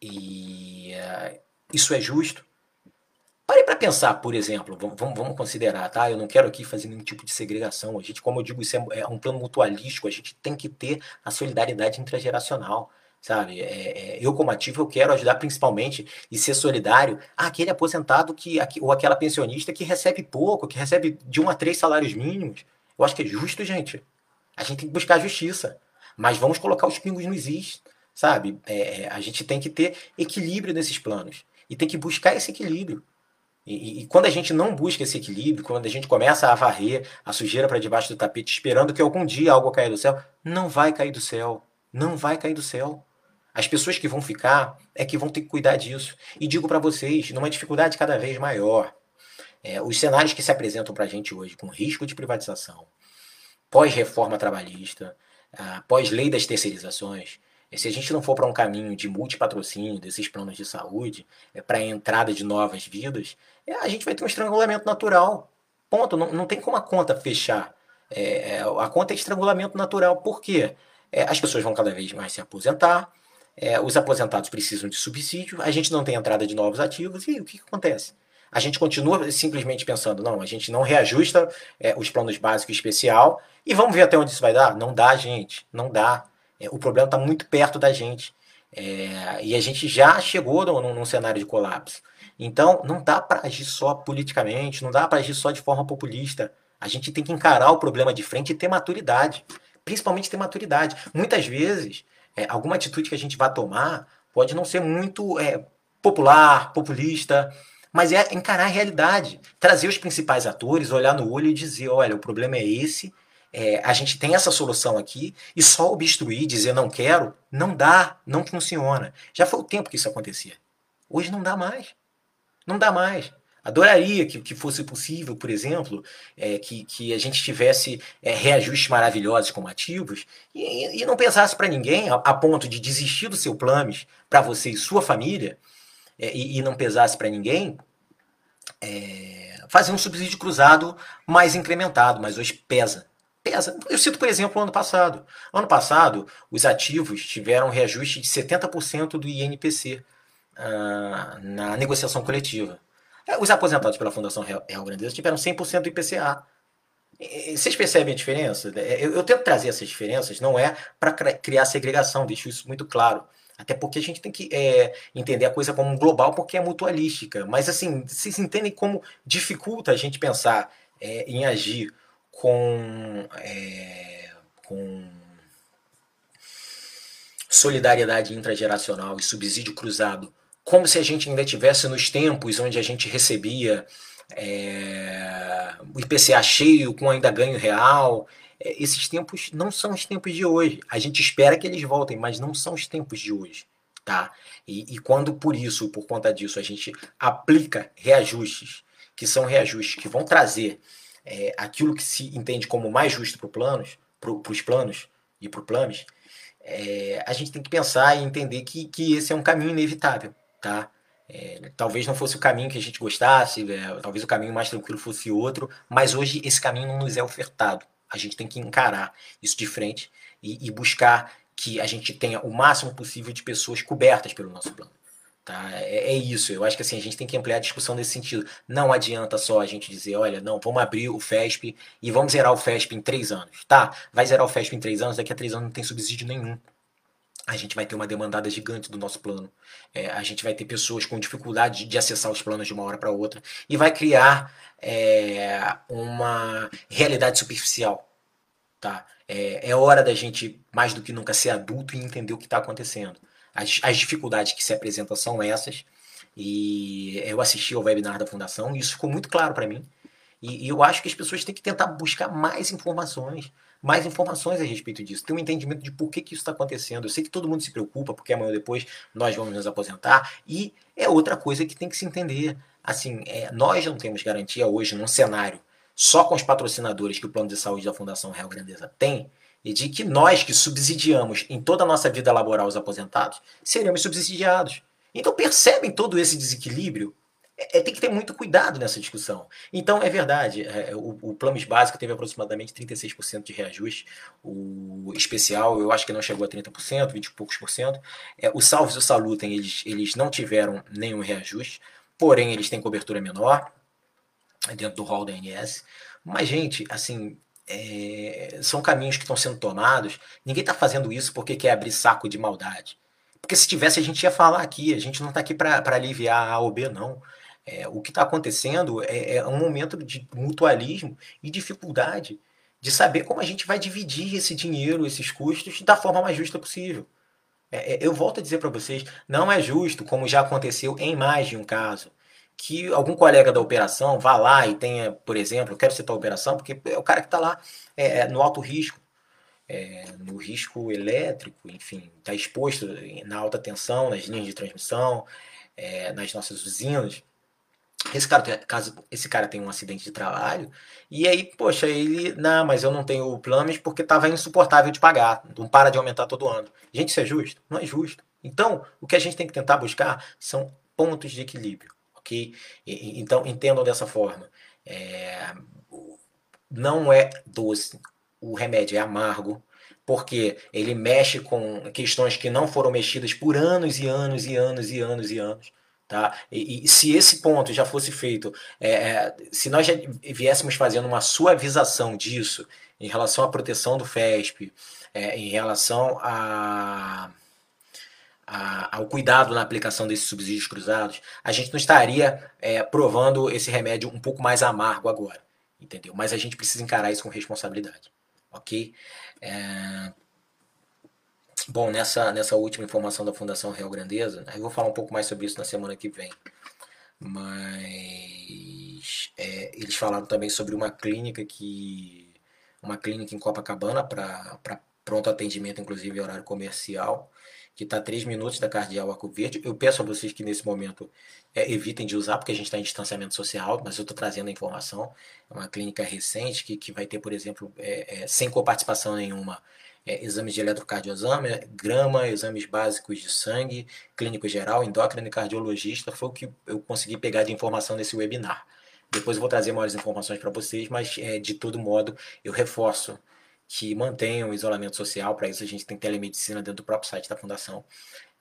e é, isso é justo, Pare para pensar, por exemplo, vamos, vamos, considerar, tá? Eu não quero aqui fazer nenhum tipo de segregação. A gente, como eu digo, isso é, é um plano mutualístico, a gente tem que ter a solidariedade intergeracional sabe? É, é, eu, como ativo, eu quero ajudar principalmente e ser solidário àquele aposentado que, ou aquela pensionista que recebe pouco, que recebe de um a três salários mínimos. Eu acho que é justo, gente. A gente tem que buscar justiça. Mas vamos colocar os pingos no is, sabe? É, é, a gente tem que ter equilíbrio nesses planos. E tem que buscar esse equilíbrio. E, e, e, quando a gente não busca esse equilíbrio, quando a gente começa a varrer a sujeira para debaixo do tapete, esperando que algum dia algo caia do céu, não vai cair do céu. Não vai cair do céu. As pessoas que vão ficar é que vão ter que cuidar disso. E digo para vocês, numa dificuldade cada vez maior, é, os cenários que se apresentam para a gente hoje, com risco de privatização, pós-reforma trabalhista, pós-lei das terceirizações, se a gente não for para um caminho de multipatrocínio desses planos de saúde, é, para a entrada de novas vidas, é, a gente vai ter um estrangulamento natural. Ponto. Não, não tem como a conta fechar. É, é a conta é estrangulamento natural. Por quê? É, as pessoas vão cada vez mais se aposentar, é, os aposentados precisam de subsídio, a gente não tem entrada de novos ativos, e o que, que acontece? A gente continua simplesmente pensando, não, a gente não reajusta é, os planos básicos especial e vamos ver até onde isso vai dar? Não dá, gente, não dá. É, o problema está muito perto da gente. É, e a gente já chegou num, num cenário de colapso. Então, não dá para agir só politicamente, não dá para agir só de forma populista. A gente tem que encarar o problema de frente e ter maturidade. Principalmente ter maturidade. Muitas vezes, é, alguma atitude que a gente vai tomar pode não ser muito é, popular, populista, mas é encarar a realidade, trazer os principais atores, olhar no olho e dizer, olha, o problema é esse, é, a gente tem essa solução aqui, e só obstruir, dizer não quero, não dá, não funciona. Já foi o tempo que isso acontecia. Hoje não dá mais. Não dá mais. Adoraria que, que fosse possível, por exemplo, é, que, que a gente tivesse é, reajustes maravilhosos como ativos e, e não pensasse para ninguém a, a, ponto de desistir do seu planos para você e sua família é, e, e, não pesasse para ninguém é, fazer um subsídio cruzado mais incrementado, mas hoje pesa. Pesa. Eu cito, por exemplo, o ano passado. Ano passado, os ativos tiveram reajuste de 70% do INPC ah, na negociação coletiva. É, os aposentados pela Fundação Real Grandeza tiveram 100% do IPCA. Vocês percebem a diferença? Eu, eu tento trazer essas diferenças, não é para criar segregação, deixo isso muito claro. Até porque a gente tem que é, entender a coisa como global, porque é mutualística. Mas, assim, vocês entendem como dificulta a gente pensar é, em agir com, é, com solidariedade intrageracional e subsídio cruzado, como se a gente ainda tivesse nos tempos onde a gente recebia é, o IPCA cheio com ainda ganho real. É, esses tempos não são os tempos de hoje. A gente espera que eles voltem, mas não são os tempos de hoje. Tá? E, e quando por isso, por conta disso, a gente aplica reajustes, que são reajustes que vão trazer é, aquilo que se entende como mais justo para planos, os planos e para o planos, é, a gente tem que pensar e entender que, que esse é um caminho inevitável. Tá? É, talvez não fosse o caminho que a gente gostasse, é, talvez o caminho mais tranquilo fosse outro, mas hoje esse caminho não nos é ofertado. A gente tem que encarar isso de frente e, e buscar que a gente tenha o máximo possível de pessoas cobertas pelo nosso plano. Tá? É, é, isso, eu acho que assim, a gente tem que ampliar a discussão nesse sentido. Não adianta só a gente dizer, olha, não, vamos abrir o FESP e vamos zerar o FESP em três anos. Tá, vai zerar o FESP em três anos, daqui a três anos não tem subsídio nenhum a gente vai ter uma demandada gigante do nosso plano. É, a gente vai ter pessoas com dificuldade de acessar os planos de uma hora para outra e vai criar é, uma realidade superficial. Tá? É, é, hora da gente, mais do que nunca, ser adulto e entender o que está acontecendo. As, as dificuldades que se apresentam são essas. E eu assisti ao webinar da Fundação e isso ficou muito claro para mim. E, e eu acho que as pessoas têm que tentar buscar mais informações mais informações a respeito disso, ter um entendimento de por que, que isso está acontecendo. Eu sei que todo mundo se preocupa, porque amanhã ou depois nós vamos nos aposentar, e é outra coisa que tem que se entender. Assim, é, nós não temos garantia hoje num cenário só com os patrocinadores que o plano de saúde da Fundação Real Grandeza tem, e de que nós que subsidiamos em toda a nossa vida laboral os aposentados, seremos subsidiados. Então percebem todo esse desequilíbrio é, tem que ter muito cuidado nessa discussão. Então, é verdade, é, é o, o Planos Básico teve aproximadamente 36% de reajuste, o especial eu acho que não chegou a 30%, 20 e poucos por cento. É, o Salves e o Salutem, eles, eles não tiveram nenhum reajuste, porém eles têm cobertura menor dentro do rol da ANS. Mas, gente, assim, é, são caminhos que estão sendo tomados. Ninguém está fazendo isso porque quer abrir saco de maldade. Porque se tivesse, a gente ia falar aqui. A gente não está aqui para aliviar A ou B, não. É, o que está acontecendo é, é, um momento de mutualismo e dificuldade de saber como a gente vai dividir esse dinheiro, esses custos, da forma mais justa possível. É, é eu volto a dizer para vocês, não é justo, como já aconteceu em mais de um caso, que algum colega da operação vá lá e tenha, por exemplo, quero citar a operação, porque é o cara que está lá é, é, no alto risco, no risco elétrico, enfim, está exposto na alta tensão, nas linhas de transmissão, nas nossas usinas. Esse cara, caso esse cara tem um acidente de trabalho, e aí, poxa, ele, não, mas eu não tenho planos porque estava insuportável de pagar, não para de aumentar todo ano. Gente, isso é justo? Não é justo. Então, o que a gente tem que tentar buscar são pontos de equilíbrio, ok? E, então, entendam dessa forma. É, não é doce, o remédio é amargo, porque ele mexe com questões que não foram mexidas por anos e anos e anos e anos e anos. Tá? E, e, se esse ponto já fosse feito, é, é, se nós já viéssemos fazendo uma suavização disso em relação à proteção do FESP, é, em relação a, a, ao cuidado na aplicação desses subsídios cruzados, a gente não estaria é, provando esse remédio um pouco mais amargo agora, entendeu? Mas a gente precisa encarar isso com responsabilidade, ok? É, Bom, nessa, nessa última informação da Fundação Real Grandeza, eu vou falar um pouco mais sobre isso na semana que vem. Mas é, eles falaram também sobre uma clínica que. Uma clínica em Copacabana para pronto atendimento, inclusive horário comercial, que está a 3 minutos da Cardeal Arco Verde. Eu peço a vocês que nesse momento é, evitem de usar, porque a gente está em distanciamento social, mas eu estou trazendo a informação. É uma clínica recente que, que vai ter, por exemplo, é, é, sem coparticipação nenhuma, é, exames de eletrocardiograma, grama, exames básicos de sangue, clínico geral, endócrino e cardiologista, foi o que eu consegui pegar de informação nesse webinar. Depois eu vou trazer maiores informações para vocês, mas é, de todo modo eu reforço que mantenham o isolamento social, para isso a gente tem telemedicina dentro do próprio site da Fundação.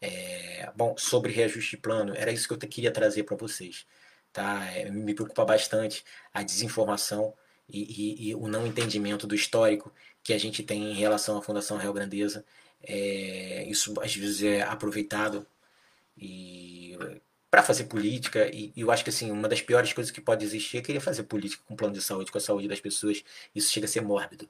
É, bom, sobre reajuste de plano, era isso que eu queria trazer para vocês. Tá? É, me preocupa bastante a desinformação e, e, e, o não entendimento do histórico que a gente tem em relação à Fundação Real Grandeza. É, isso às vezes é aproveitado e para fazer política. E, e, eu acho que assim uma das piores coisas que pode existir é querer fazer política com plano de saúde com a saúde das pessoas. Isso chega a ser mórbido.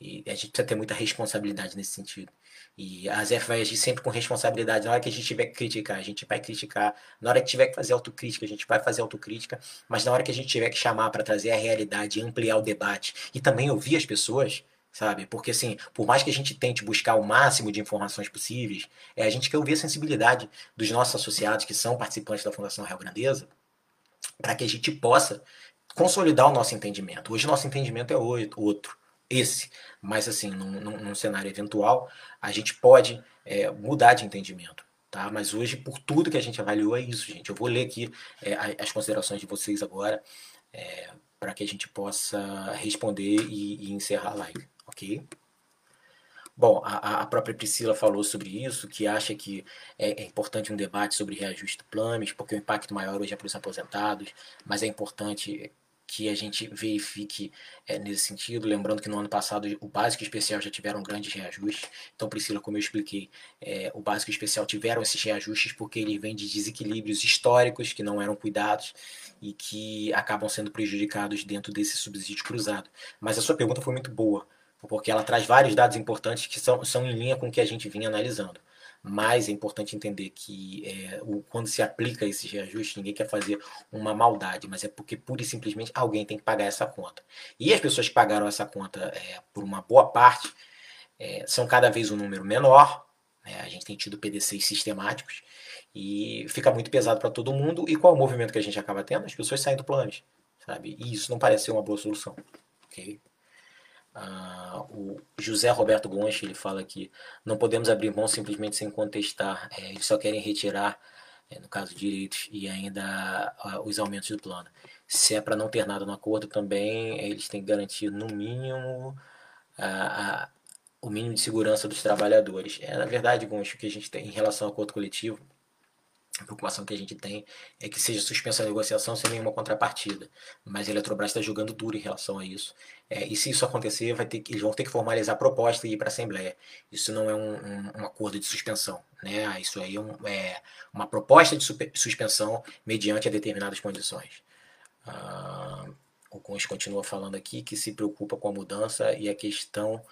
E a gente precisa ter muita responsabilidade nesse sentido. E a ZF vai agir sempre com responsabilidade. Na hora que a gente tiver que criticar a gente vai criticar. Na hora que tiver que fazer autocrítica a gente vai fazer autocrítica. Mas na hora que a gente tiver que chamar para trazer a realidade ampliar o debate e também ouvir as pessoas sabe? Porque, assim, por mais que a gente tente buscar o máximo de informações possíveis, é, a gente quer ouvir a sensibilidade dos nossos associados que são participantes da Fundação Real Grandeza, para que a gente possa consolidar o nosso entendimento. Hoje, nosso entendimento é outro, esse. Mas, assim, num, num cenário eventual, a gente pode é, mudar de entendimento. Tá? Mas hoje, por tudo que a gente avaliou, é isso, gente. Eu vou ler aqui é, as considerações de vocês agora, é, para que a gente possa responder e, e encerrar a live ok? Bom, a, a, própria Priscila falou sobre isso, que acha que é, é, importante um debate sobre reajuste do planos, porque o impacto maior hoje é para os aposentados, mas é importante que a gente verifique é, nesse sentido, lembrando que no ano passado o básico e especial já tiveram grandes reajustes. Então, Priscila, como eu expliquei, é, o básico e especial tiveram esses reajustes porque ele vem de desequilíbrios históricos que não eram cuidados e que acabam sendo prejudicados dentro desse subsídio cruzado. Mas a sua pergunta foi muito boa porque ela traz vários dados importantes que são, são em linha com o que a gente vinha analisando. Mas é importante entender que é, o, quando se aplica esses reajustes, ninguém quer fazer uma maldade, mas é porque pura e simplesmente alguém tem que pagar essa conta. E as pessoas que pagaram essa conta é, por uma boa parte é, são cada vez um número menor. Né? A gente tem tido PDCs sistemáticos e fica muito pesado para todo mundo. E qual é o movimento que a gente acaba tendo? As pessoas saem do plano, sabe? E isso não parece ser uma boa solução. Okay? Ah, o José Roberto Gonche ele fala que não podemos abrir mão simplesmente sem contestar. É, eles só querem retirar, é, no caso, direitos e ainda ah, os aumentos do plano. Se é para não ter nada no acordo também, eles têm que garantir no mínimo a, o mínimo de segurança dos trabalhadores. É, na verdade, Gonche, o que a gente tem em relação ao acordo coletivo a preocupação que a gente tem é que seja suspensa a negociação sem nenhuma contrapartida. Mas a Eletrobras está jogando duro em relação a isso. É, e se isso acontecer, vai ter que, eles vão ter que formalizar a proposta e ir para a Assembleia. Isso não é um, um, um, acordo de suspensão. Né? Isso aí é, um, é uma proposta de suspensão mediante a determinadas condições. Ah, o Cunha continua falando aqui que se preocupa com a mudança e a questão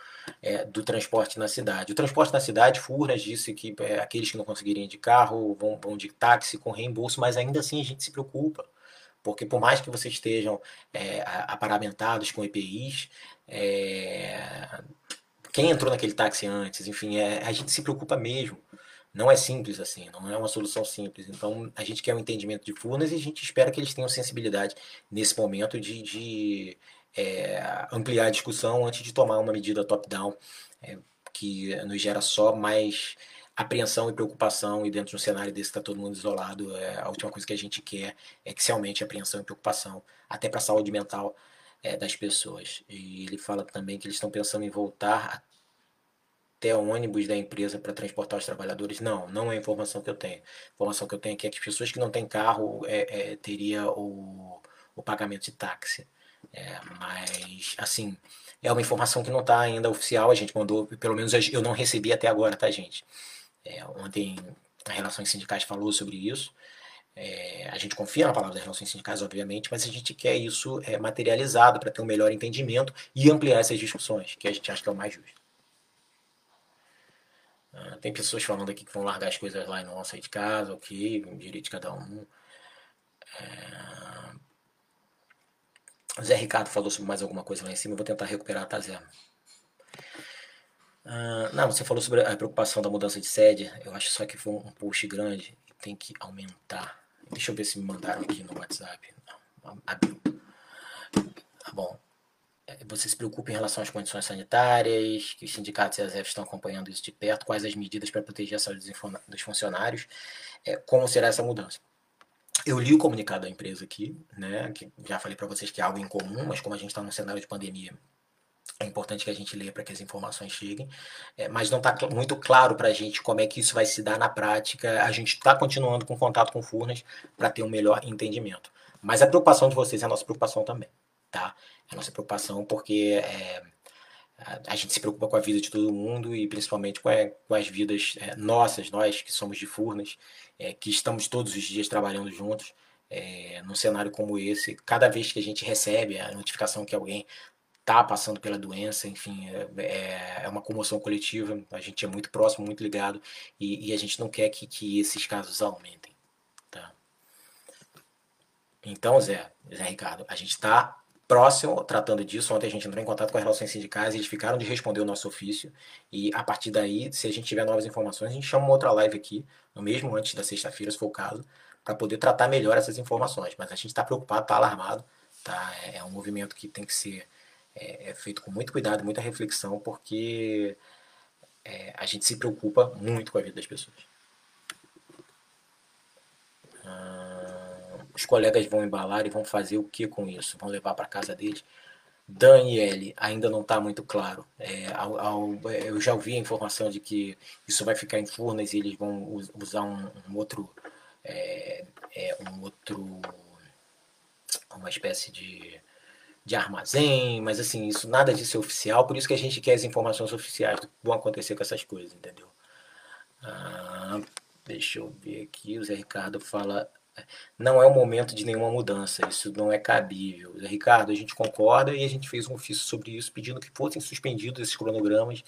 é, do transporte na cidade. O transporte na cidade, Furnas disse que é, aqueles que não conseguirem de carro vão, vão de táxi com reembolso, mas ainda assim a gente se preocupa. Porque por mais que vocês estejam é, aparamentados com EPIs, é, quem entrou naquele táxi antes, enfim, é, a gente se preocupa mesmo. Não é simples assim, não é uma solução simples. Então, a gente quer um entendimento de Furnas e a gente espera que eles tenham sensibilidade nesse momento de, de é, ampliar a discussão antes de tomar uma medida top-down é, que nos gera só mais apreensão e preocupação e dentro de um cenário desse está todo mundo isolado, é, a última coisa que a gente quer é que se aumente a apreensão e preocupação, até para a saúde mental é, das pessoas. E ele fala também que eles estão pensando em voltar até ônibus da empresa para transportar os trabalhadores? Não, não é a informação que eu tenho. A informação que eu tenho é que as pessoas que não têm carro é, é, teria o, o pagamento de táxi. É, mas, assim, é uma informação que não está ainda oficial. A gente mandou, pelo menos eu não recebi até agora, tá, gente? É, ontem a Relações Sindicais falou sobre isso. É, a gente confia na palavra das relações sindicais, obviamente, mas a gente quer isso é, materializado para ter um melhor entendimento e ampliar essas discussões, que a gente acha que é o mais justo. Ah, tem pessoas falando aqui que vão largar as coisas lá e não vão sair de casa, ok, direito de cada um. É... Zé Ricardo falou sobre mais alguma coisa lá em cima, eu vou tentar recuperar, tá, Zé? Uh, não, você falou sobre a preocupação da mudança de sede. Eu acho só que foi um post grande e tem que aumentar. Deixa eu ver se me mandaram aqui no WhatsApp. Não, abriu. Tá bom. É, você se preocupa em relação às condições sanitárias, que os sindicatos e as EF estão acompanhando isso de perto, quais as medidas para proteger a saúde dos funcionários, é, como será essa mudança. Eu li o comunicado da empresa aqui, né, que já falei para vocês que é algo incomum, mas como a gente está num cenário de pandemia, é importante que a gente leia para que as informações cheguem, é, mas não está muito claro para a gente como é que isso vai se dar na prática. A gente está continuando com contato com Furnas para ter um melhor entendimento. Mas a preocupação de vocês é a nossa preocupação também. Tá? É a nossa preocupação porque é, a gente se preocupa com a vida de todo mundo e principalmente com, a, com as vidas é, nossas, nós que somos de Furnas, é, que estamos todos os dias trabalhando juntos. É, num cenário como esse, cada vez que a gente recebe a notificação que alguém está passando pela doença, enfim, é, é, uma comoção coletiva, a gente é muito próximo, muito ligado, e, e a gente não quer que, que esses casos aumentem. Tá? Então, Zé, Zé Ricardo, a gente está próximo tratando disso. Ontem a gente entrou em contato com as relações sindicais, eles ficaram de responder o nosso ofício, e a partir daí, se a gente tiver novas informações, a gente chama uma outra live aqui, no mesmo antes da sexta-feira, se for o caso, para poder tratar melhor essas informações. Mas a gente está preocupado, está alarmado, tá? É, é um movimento que tem que ser é, é feito com muito cuidado, muita reflexão, porque é, a gente se preocupa muito com a vida das pessoas. Ah, os colegas vão embalar e vão fazer o que com isso? Vão levar para casa deles? Daniele, ainda não está muito claro. É, ao, ao, eu já ouvi a informação de que isso vai ficar em Furnas e eles vão usar um, um outro, é, é, um outro, uma espécie de de armazém, mas assim, isso nada disso é oficial, por isso que a gente quer as informações oficiais do que vão acontecer com essas coisas, entendeu? Ah, deixa eu ver aqui, o Zé Ricardo fala, não é o momento de nenhuma mudança, isso não é cabível. Ricardo, a gente concorda e a gente fez um ofício sobre isso, pedindo que fossem suspendidos esses cronogramas,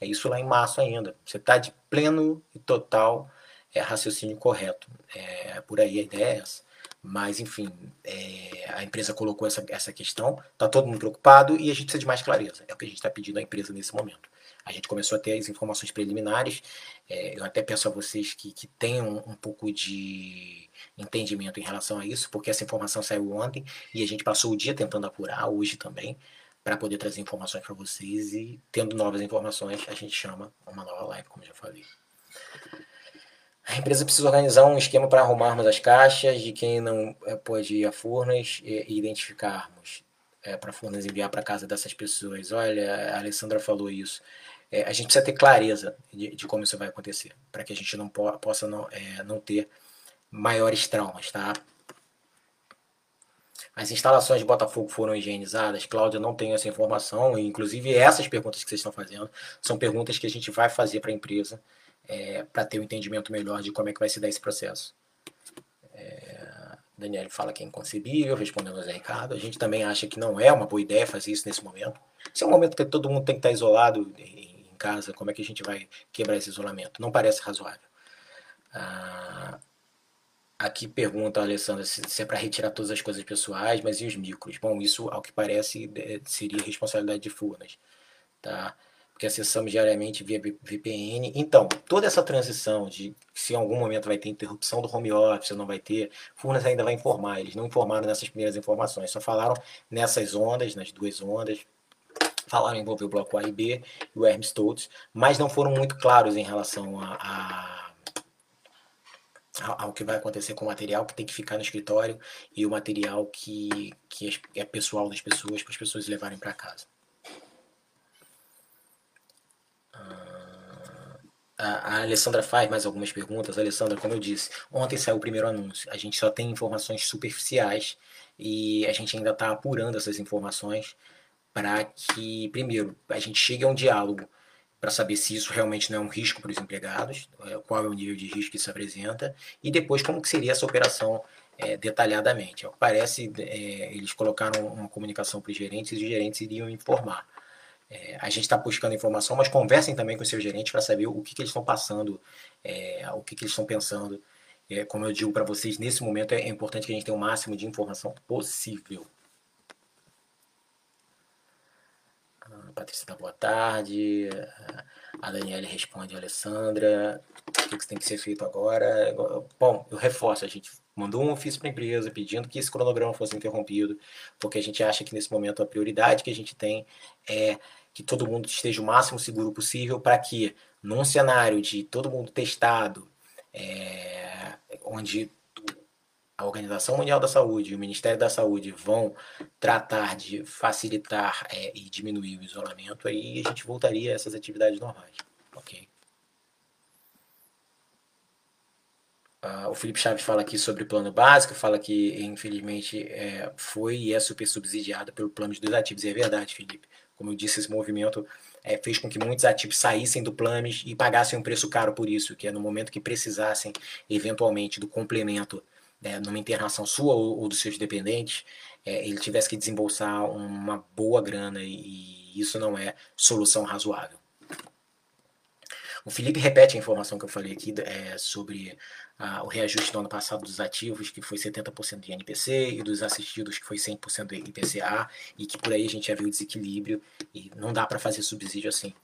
é isso lá em março ainda. Você está de pleno e total é, raciocínio correto. É, por aí a ideia é essa. Mas, enfim, é, a empresa colocou essa, essa questão, está todo mundo preocupado e a gente precisa de mais clareza. É o que a gente está pedindo à empresa nesse momento. A gente começou a ter as informações preliminares. É, eu até peço a vocês que, que tenham um pouco de entendimento em relação a isso, porque essa informação saiu ontem e a gente passou o dia tentando apurar, hoje também, para poder trazer informações para vocês. E tendo novas informações, a gente chama uma nova live, como já falei. A empresa precisa organizar um esquema para arrumarmos as caixas de quem não é, pode ir a Furnas e, identificarmos é, para Furnas enviar para casa dessas pessoas. Olha, a Alessandra falou isso. É, a gente precisa ter clareza de, de como isso vai acontecer, para que a gente não po possa não, é, não ter maiores traumas, tá? As instalações de Botafogo foram higienizadas? Cláudia, não tenho essa informação. Inclusive, essas perguntas que vocês estão fazendo são perguntas que a gente vai fazer para a empresa é, para ter um entendimento melhor de como é que vai se dar esse processo. É, Daniel fala que é inconcebível, respondendo ao Zé Ricardo. A gente também acha que não é uma boa ideia fazer isso nesse momento. Se é um momento que todo mundo tem que estar isolado em casa, como é que a gente vai quebrar esse isolamento? Não parece razoável. Ah, aqui pergunta Alessandra se, se é para retirar todas as coisas pessoais, mas e os micros? Bom, isso, ao que parece, seria responsabilidade de Furnas. Tá? porque acessamos diariamente via VPN. Então, toda essa transição de se em algum momento vai ter interrupção do home office não vai ter, Furnas ainda vai informar. Eles não informaram nessas primeiras informações, só falaram nessas ondas, nas duas ondas. Falaram envolver o bloco A e B e o Hermes Stoltz, mas não foram muito claros em relação a, a ao que vai acontecer com o material que tem que ficar no escritório e o material que, que é pessoal das pessoas para as pessoas levarem para casa. A, Alessandra faz mais algumas perguntas. Alessandra, como eu disse, ontem saiu o primeiro anúncio. A gente só tem informações superficiais e a gente ainda está apurando essas informações para que, primeiro, a gente chegue a um diálogo para saber se isso realmente não é um risco para os empregados, é, qual é o nível de risco que isso apresenta, e depois como que seria essa operação é, detalhadamente. Ao que parece, é, eles colocaram uma comunicação para os gerentes e os gerentes iriam informar. É, a gente está buscando informação, mas conversem também com seus gerentes para saber o que, que eles estão passando, é, o que, que eles estão pensando. É, como eu digo para vocês, nesse momento é, importante que a gente tenha o máximo de informação possível. Patrícia, boa tarde. A Daniela responde a Alessandra. O que, que tem que ser feito agora? Bom, eu reforço, a gente mandou um ofício para a empresa pedindo que esse cronograma fosse interrompido, porque a gente acha que nesse momento a prioridade que a gente tem é que todo mundo esteja o máximo seguro possível para que, num cenário de todo mundo testado, é, onde a Organização Mundial da Saúde e o Ministério da Saúde vão tratar de facilitar é, e diminuir o isolamento, aí a gente voltaria a essas atividades normais, ok? Uh, o Felipe Chaves fala aqui sobre o plano básico, fala que, infelizmente, é, foi e é super subsidiado pelo plano de dois ativos. E é verdade, Felipe. Como eu disse, esse movimento é, fez com que muitos ativos saíssem do Plames e pagassem um preço caro por isso, que é no momento que precisassem, eventualmente, do complemento né, numa internação sua ou, ou dos seus dependentes, é, ele tivesse que desembolsar uma boa grana e, e isso não é solução razoável. O Felipe repete a informação que eu falei aqui é, sobre ah, o reajuste do ano passado dos ativos, que foi 70% de INPC, e dos assistidos, que foi 100% de IPCA, e que por aí a gente já viu o desequilíbrio, e não dá para fazer subsídio assim.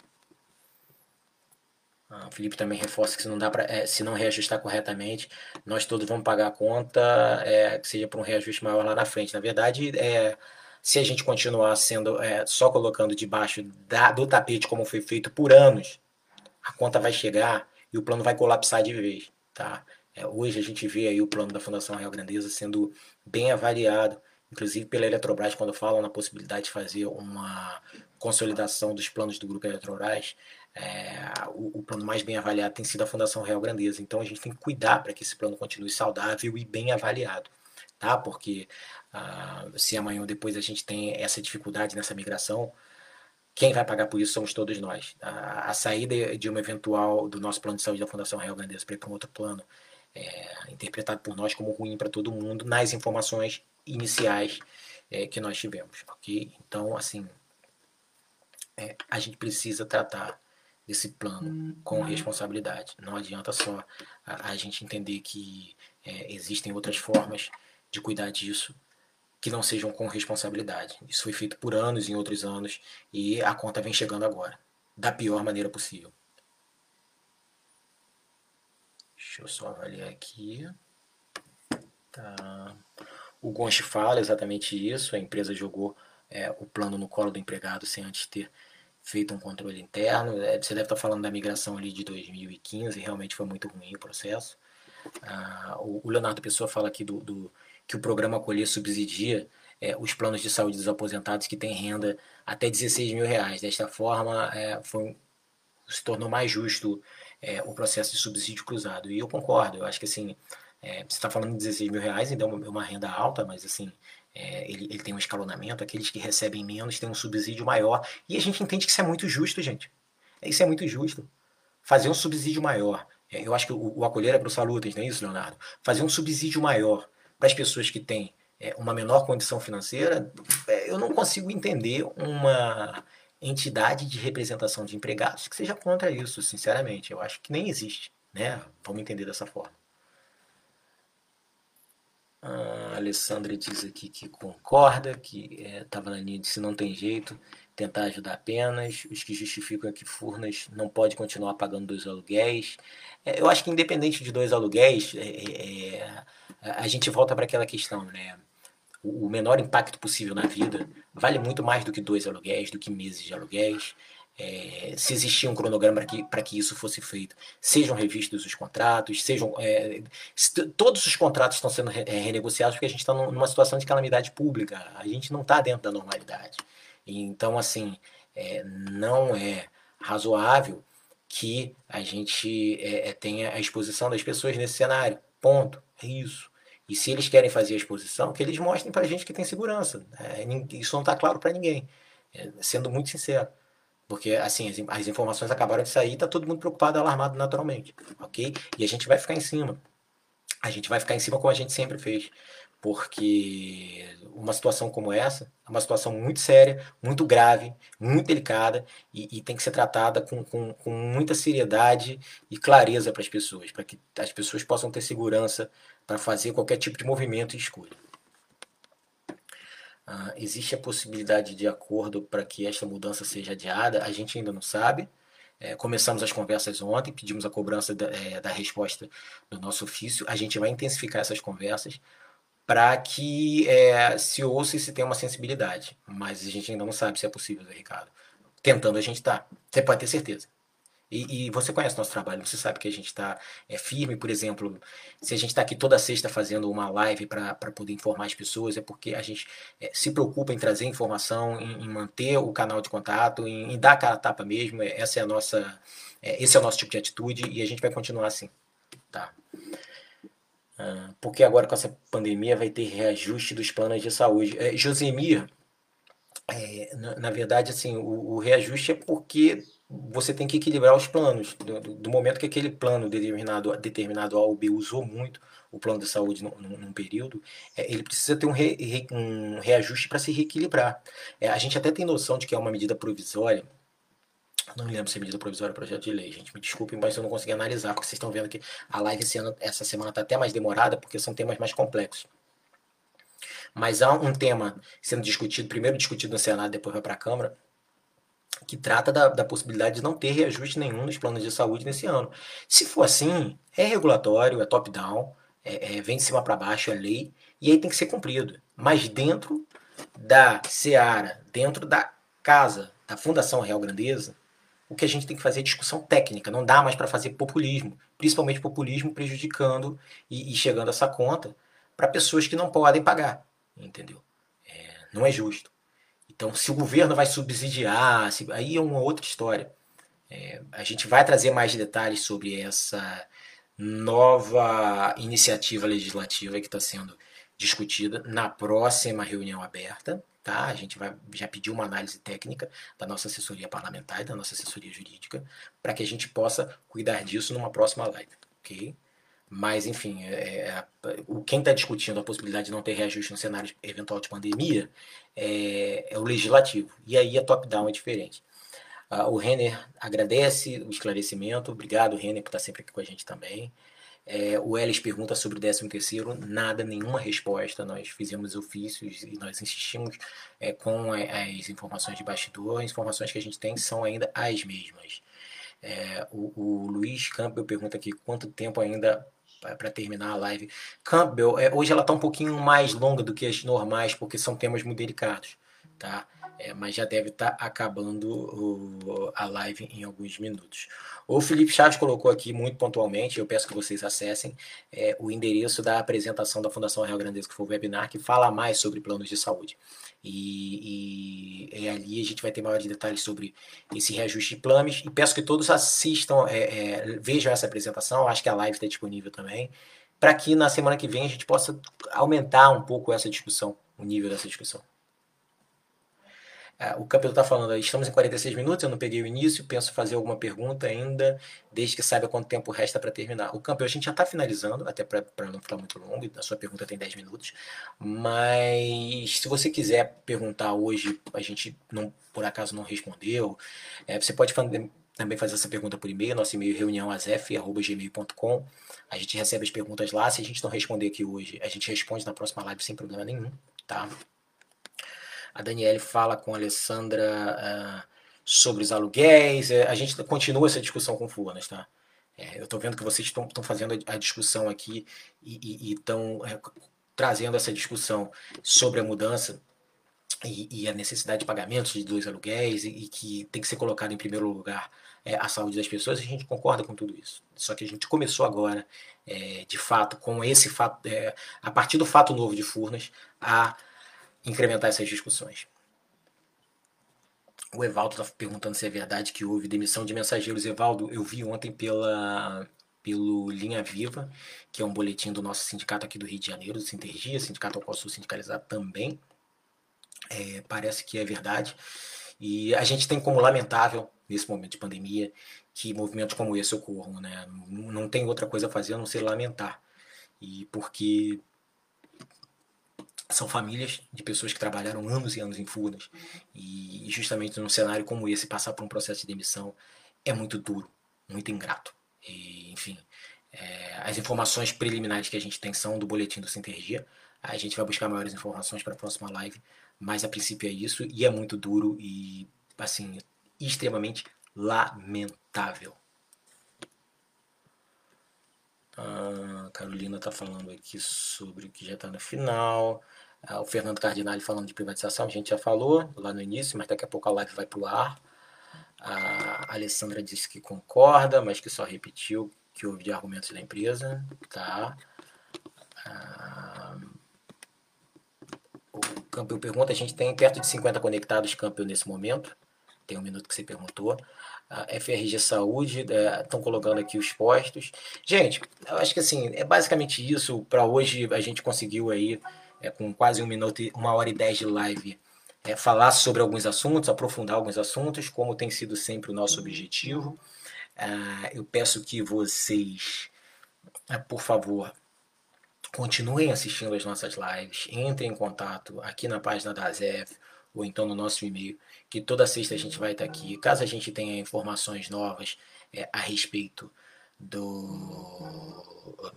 Ah, o Felipe também reforça que se não, dá pra, é, se não reajustar corretamente, nós todos vamos pagar a conta, é, que seja para um reajuste maior lá na frente. Na verdade, é, se a gente continuar sendo é, só colocando debaixo da, do tapete como foi feito por anos, a conta vai chegar e o plano vai colapsar de vez. Tá? É, hoje a gente vê aí o plano da Fundação Real Grandeza sendo bem avaliado, inclusive pela Eletrobras, quando falam na possibilidade de fazer uma consolidação dos planos do Grupo Eletrobras, é, o, o, plano mais bem avaliado tem sido a Fundação Real Grandeza. Então a gente tem que cuidar para que esse plano continue saudável e bem avaliado, tá? Porque ah, se amanhã ou depois a gente tem essa dificuldade nessa migração, quem vai pagar por isso somos todos nós. A, a saída de uma eventual do nosso plano de saúde da Fundação Real Grandeza para ir para um outro plano é, interpretado por nós como ruim para todo mundo nas informações iniciais é, que nós tivemos, ok? Então, assim, é, a gente precisa tratar desse plano com uhum. responsabilidade. Não adianta só a, a gente entender que é, existem outras formas de cuidar disso que não sejam com responsabilidade. Isso foi feito por anos em outros anos e a conta vem chegando agora, da pior maneira possível. Deixa eu só avaliar aqui. Tá. O Gonchi fala exatamente isso. A empresa jogou é, o plano no colo do empregado sem antes ter feito um controle interno. É, você deve estar falando da migração ali de 2015. Realmente foi muito ruim o processo. Ah, o, Leonardo Pessoa fala aqui do, do que o programa Acolher subsidia é, os planos de saúde dos aposentados que têm renda até 16 mil reais. Desta forma, é, foi, se tornou mais justo é, o processo de subsídio cruzado. E eu concordo, eu acho que assim, é, você está falando de 16 mil reais, então é uma renda alta, mas assim, é, ele, ele tem um escalonamento, aqueles que recebem menos têm um subsídio maior. E a gente entende que isso é muito justo, gente. Isso é muito justo. Fazer um subsídio maior. É, eu acho que o, o acolher é para os saludes, não é isso, Leonardo? Fazer um subsídio maior para as pessoas que têm é, uma menor condição financeira, é, eu não consigo entender uma entidade de representação de empregados que seja contra isso, sinceramente. Eu acho que nem existe, né? Vamos entender dessa forma. A Alessandra diz aqui que concorda, que estava é, na linha de se não tem jeito, tentar ajudar apenas. Os que justificam que Furnas não pode continuar pagando dois aluguéis. É, eu acho que independente de dois aluguéis, é, é, é a gente volta para aquela questão, né? o menor impacto possível na vida vale muito mais do que dois aluguéis, do que meses de aluguéis. É, se existia um cronograma para que, que isso fosse feito, sejam revistos os contratos, sejam é, todos os contratos estão sendo re, é, renegociados porque a gente está numa situação de calamidade pública, a gente não está dentro da normalidade. Então, assim, é, não é razoável que a gente é, é, tenha a exposição das pessoas nesse cenário. Ponto. É isso. E se eles querem fazer a exposição, que eles mostrem para a gente que tem segurança. Isso não está claro para ninguém, sendo muito sincero. Porque, assim, as, as informações acabaram de sair, está todo mundo preocupado, alarmado naturalmente, ok? E a gente vai ficar em cima. A gente vai ficar em cima como a gente sempre fez. Porque uma situação como essa é uma situação muito séria, muito grave, muito delicada e, e tem que ser tratada com, com, com muita seriedade e clareza para as pessoas, para que as pessoas possam ter segurança para fazer qualquer tipo de movimento e escolha. Ah, existe a possibilidade de acordo para que esta mudança seja adiada? A gente ainda não sabe. É, começamos as conversas ontem, pedimos a cobrança da, é, da resposta do nosso ofício. A gente vai intensificar essas conversas para que é, se ouça e se tenha uma sensibilidade. Mas a gente ainda não sabe se é possível, Ricardo. Tentando a gente está. Você pode ter certeza. E, e, você conhece nosso trabalho, você sabe que a gente está é, firme, por exemplo, se a gente está aqui toda sexta fazendo uma live para poder informar as pessoas, é porque a gente é, se preocupa em trazer informação, em, em, manter o canal de contato, em, em dar aquela tapa mesmo. É, essa é a nossa, é, esse é o nosso tipo de atitude e a gente vai continuar assim. Tá? porque agora com essa pandemia vai ter reajuste dos planos de saúde. É, Josemir, é, na, na, verdade, assim, o, o, reajuste é porque você tem que equilibrar os planos. Do, do, momento que aquele plano determinado, determinado A ou B usou muito o plano de saúde num, num período, é, ele precisa ter um, re, re, um reajuste para se reequilibrar. É, a gente até tem noção de que é uma medida provisória, não lembro se é medida provisória ou projeto de lei, gente. Me desculpem, mas eu não consegui analisar, porque vocês estão vendo que a live ano, essa semana está até mais demorada, porque são temas mais complexos. Mas há um tema sendo discutido, primeiro discutido no Senado, depois vai para a Câmara, que trata da, da, possibilidade de não ter reajuste nenhum nos planos de saúde nesse ano. Se for assim, é regulatório, é top-down, é, é, vem de cima para baixo, é lei, e aí tem que ser cumprido. Mas dentro da Seara, dentro da casa da Fundação Real Grandeza, o que a gente tem que fazer é discussão técnica, não dá mais para fazer populismo, principalmente populismo prejudicando e, e chegando essa conta para pessoas que não podem pagar, entendeu? É, não é justo. Então, se o governo vai subsidiar, se, aí é uma outra história. É, a gente vai trazer mais detalhes sobre essa nova iniciativa legislativa que está sendo discutida na próxima reunião aberta, tá? A gente vai já pediu uma análise técnica da nossa assessoria parlamentar e da nossa assessoria jurídica para que a gente possa cuidar disso numa próxima live, ok? Mas, enfim, é, é, quem está discutindo a possibilidade de não ter reajuste no cenário eventual de pandemia é, é o legislativo. E aí a top-down é diferente. Uh, o Renner agradece o esclarecimento. Obrigado, Renner, por estar sempre aqui com a gente também. É, o Ellis pergunta sobre o 13 terceiro, nada, nenhuma resposta. Nós fizemos ofícios e nós insistimos é, com as informações de bastidor. As informações que a gente tem são ainda as mesmas. É, o, o, Luiz Campbell pergunta aqui quanto tempo ainda para terminar a live. Campbell, é, hoje ela está um pouquinho mais longa do que as normais, porque são temas muito delicados. Tá? É, mas já deve estar tá acabando o, a live em alguns minutos. O Felipe Chaves colocou aqui muito pontualmente, eu peço que vocês acessem é, o endereço da apresentação da Fundação Real Grandeza, que foi o webinar, que fala mais sobre planos de saúde. E, e, e ali a gente vai ter maiores detalhes sobre esse reajuste de planos. E peço que todos assistam, é, é, vejam essa apresentação, acho que a live está disponível também, para que na semana que vem a gente possa aumentar um pouco essa discussão, o nível dessa discussão. Ah, o campeão está falando, estamos em 46 minutos, eu não peguei o início, penso fazer alguma pergunta ainda, desde que saiba quanto tempo resta para terminar. O campeão, a gente já está finalizando, até para não ficar muito longo, a sua pergunta tem 10 minutos, mas se você quiser perguntar hoje, a gente não, por acaso não respondeu, é, você pode também fazer essa pergunta por e-mail, nosso e-mail é reuniãoazef.gmail.com. A gente recebe as perguntas lá, se a gente não responder aqui hoje, a gente responde na próxima live sem problema nenhum, tá? A Daniele fala com a Alessandra uh, sobre os aluguéis. É, a gente continua essa discussão com Furnas, tá? É, eu estou vendo que vocês estão fazendo a, discussão aqui e estão é, trazendo essa discussão sobre a mudança e, e, a necessidade de pagamentos de dois aluguéis e, e que tem que ser colocado em primeiro lugar é, a saúde das pessoas. A gente concorda com tudo isso. Só que a gente começou agora, é, de fato, com esse fato, é, a partir do fato novo de Furnas, a incrementar essas discussões. O Evaldo está perguntando se é verdade que houve demissão de mensageiros. Evaldo, eu vi ontem pela, pelo Linha Viva, que é um boletim do nosso sindicato aqui do Rio de Janeiro, do Sintergia, sindicato ao qual sou sindicalizado também. É, parece que é verdade. E a gente tem como lamentável, nesse momento de pandemia, que movimentos como esse ocorram. Né? Não tem outra coisa a fazer a não ser lamentar. E porque são famílias de pessoas que trabalharam anos e anos em Furnas. E justamente num cenário como esse, passar por um processo de demissão é muito duro, muito ingrato. E, enfim, é, as informações preliminares que a gente tem são do boletim do Sintergia. A gente vai buscar maiores informações para a próxima live, mas a princípio é isso e é muito duro e, assim, extremamente lamentável. A Carolina está falando aqui sobre o que já está no final. Ah, o Fernando Cardinale falando de privatização, a gente já falou lá no início, mas daqui a pouco a live vai para o ar. A Alessandra disse que concorda, mas que só repetiu que houve de argumentos da empresa. Tá. Ah, o Campio pergunta, a gente tem perto de 50 conectados Campio nesse momento. tem um minuto que você perguntou. A FRG Saúde, estão é, colocando aqui os postos. Gente, eu acho que assim, é basicamente isso. Para hoje a gente conseguiu aí, é, com quase um minuto, uma hora e dez de live, é, falar sobre alguns assuntos, aprofundar alguns assuntos, como tem sido sempre o nosso objetivo. Ah, eu peço que vocês, ah, por favor, continuem assistindo as nossas lives, entrem em contato aqui na página da ZEF ou então no nosso e-mail, que toda sexta a gente vai estar aqui. Caso a gente tenha informações novas é, a respeito do.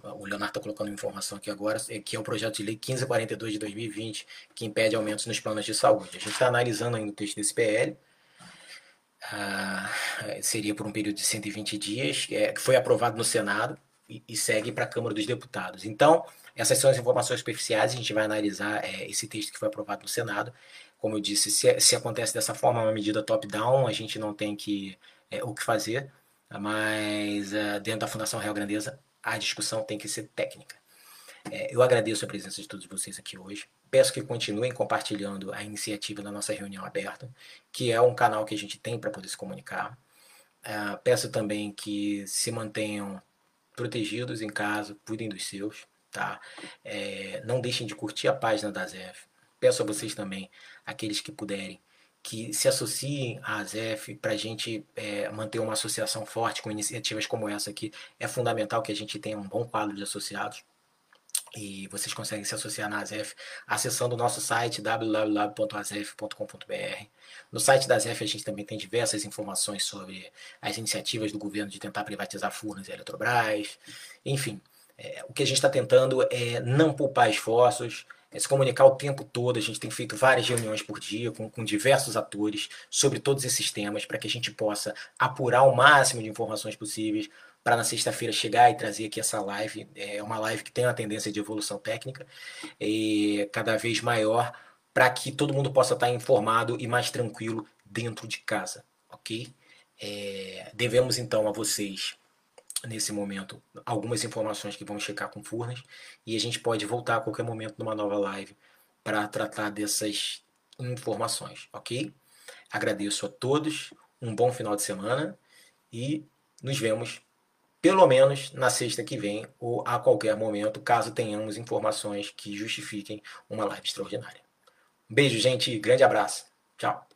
O Leonardo está colocando informação aqui agora, é, que é o projeto de lei 1542 de 2020, que impede aumentos nos planos de saúde. A gente está analisando ainda o texto desse PL. Ah, seria por um período de 120 dias, é, que foi aprovado no Senado e, e segue para a Câmara dos Deputados. Então, essas são as informações superficiais, a gente vai analisar é, esse texto que foi aprovado no Senado como eu disse, se, se acontece dessa forma, uma medida top-down, a gente não tem que, é, o que fazer, mas é, dentro da Fundação Real Grandeza, a discussão tem que ser técnica. É, eu agradeço a presença de todos vocês aqui hoje. Peço que continuem compartilhando a iniciativa da nossa reunião aberta, que é um canal que a gente tem para poder se comunicar. É, peço também que se mantenham protegidos em casa, cuidem dos seus, tá? É, não deixem de curtir a página da ZEF. Peço a vocês também aqueles que puderem, que se associem à ASEF para a gente é, manter uma associação forte com iniciativas como essa aqui. É fundamental que a gente tenha um bom quadro de associados. E vocês conseguem se associar na ASEF acessando o nosso site www.azef.com.br. No site da ASEF a gente também tem diversas informações sobre as iniciativas do governo de tentar privatizar Furnas e Eletrobras. Enfim, é, o que a gente está tentando é não poupar esforços, é se comunicar o tempo todo. A gente tem feito várias reuniões por dia com, com diversos atores sobre todos esses temas para que a gente possa apurar o máximo de informações possíveis para na sexta-feira chegar e trazer aqui essa live. É uma live que tem uma tendência de evolução técnica e cada vez maior para que todo mundo possa estar informado e mais tranquilo dentro de casa, ok? É, devemos então a vocês nesse momento algumas informações que vão checar com Furnas e a gente pode voltar a qualquer momento numa nova live para tratar dessas informações, ok? Agradeço a todos, um bom final de semana e nos vemos pelo menos na sexta que vem ou a qualquer momento, caso tenhamos informações que justifiquem uma live extraordinária. Um beijo, gente, grande abraço. Tchau.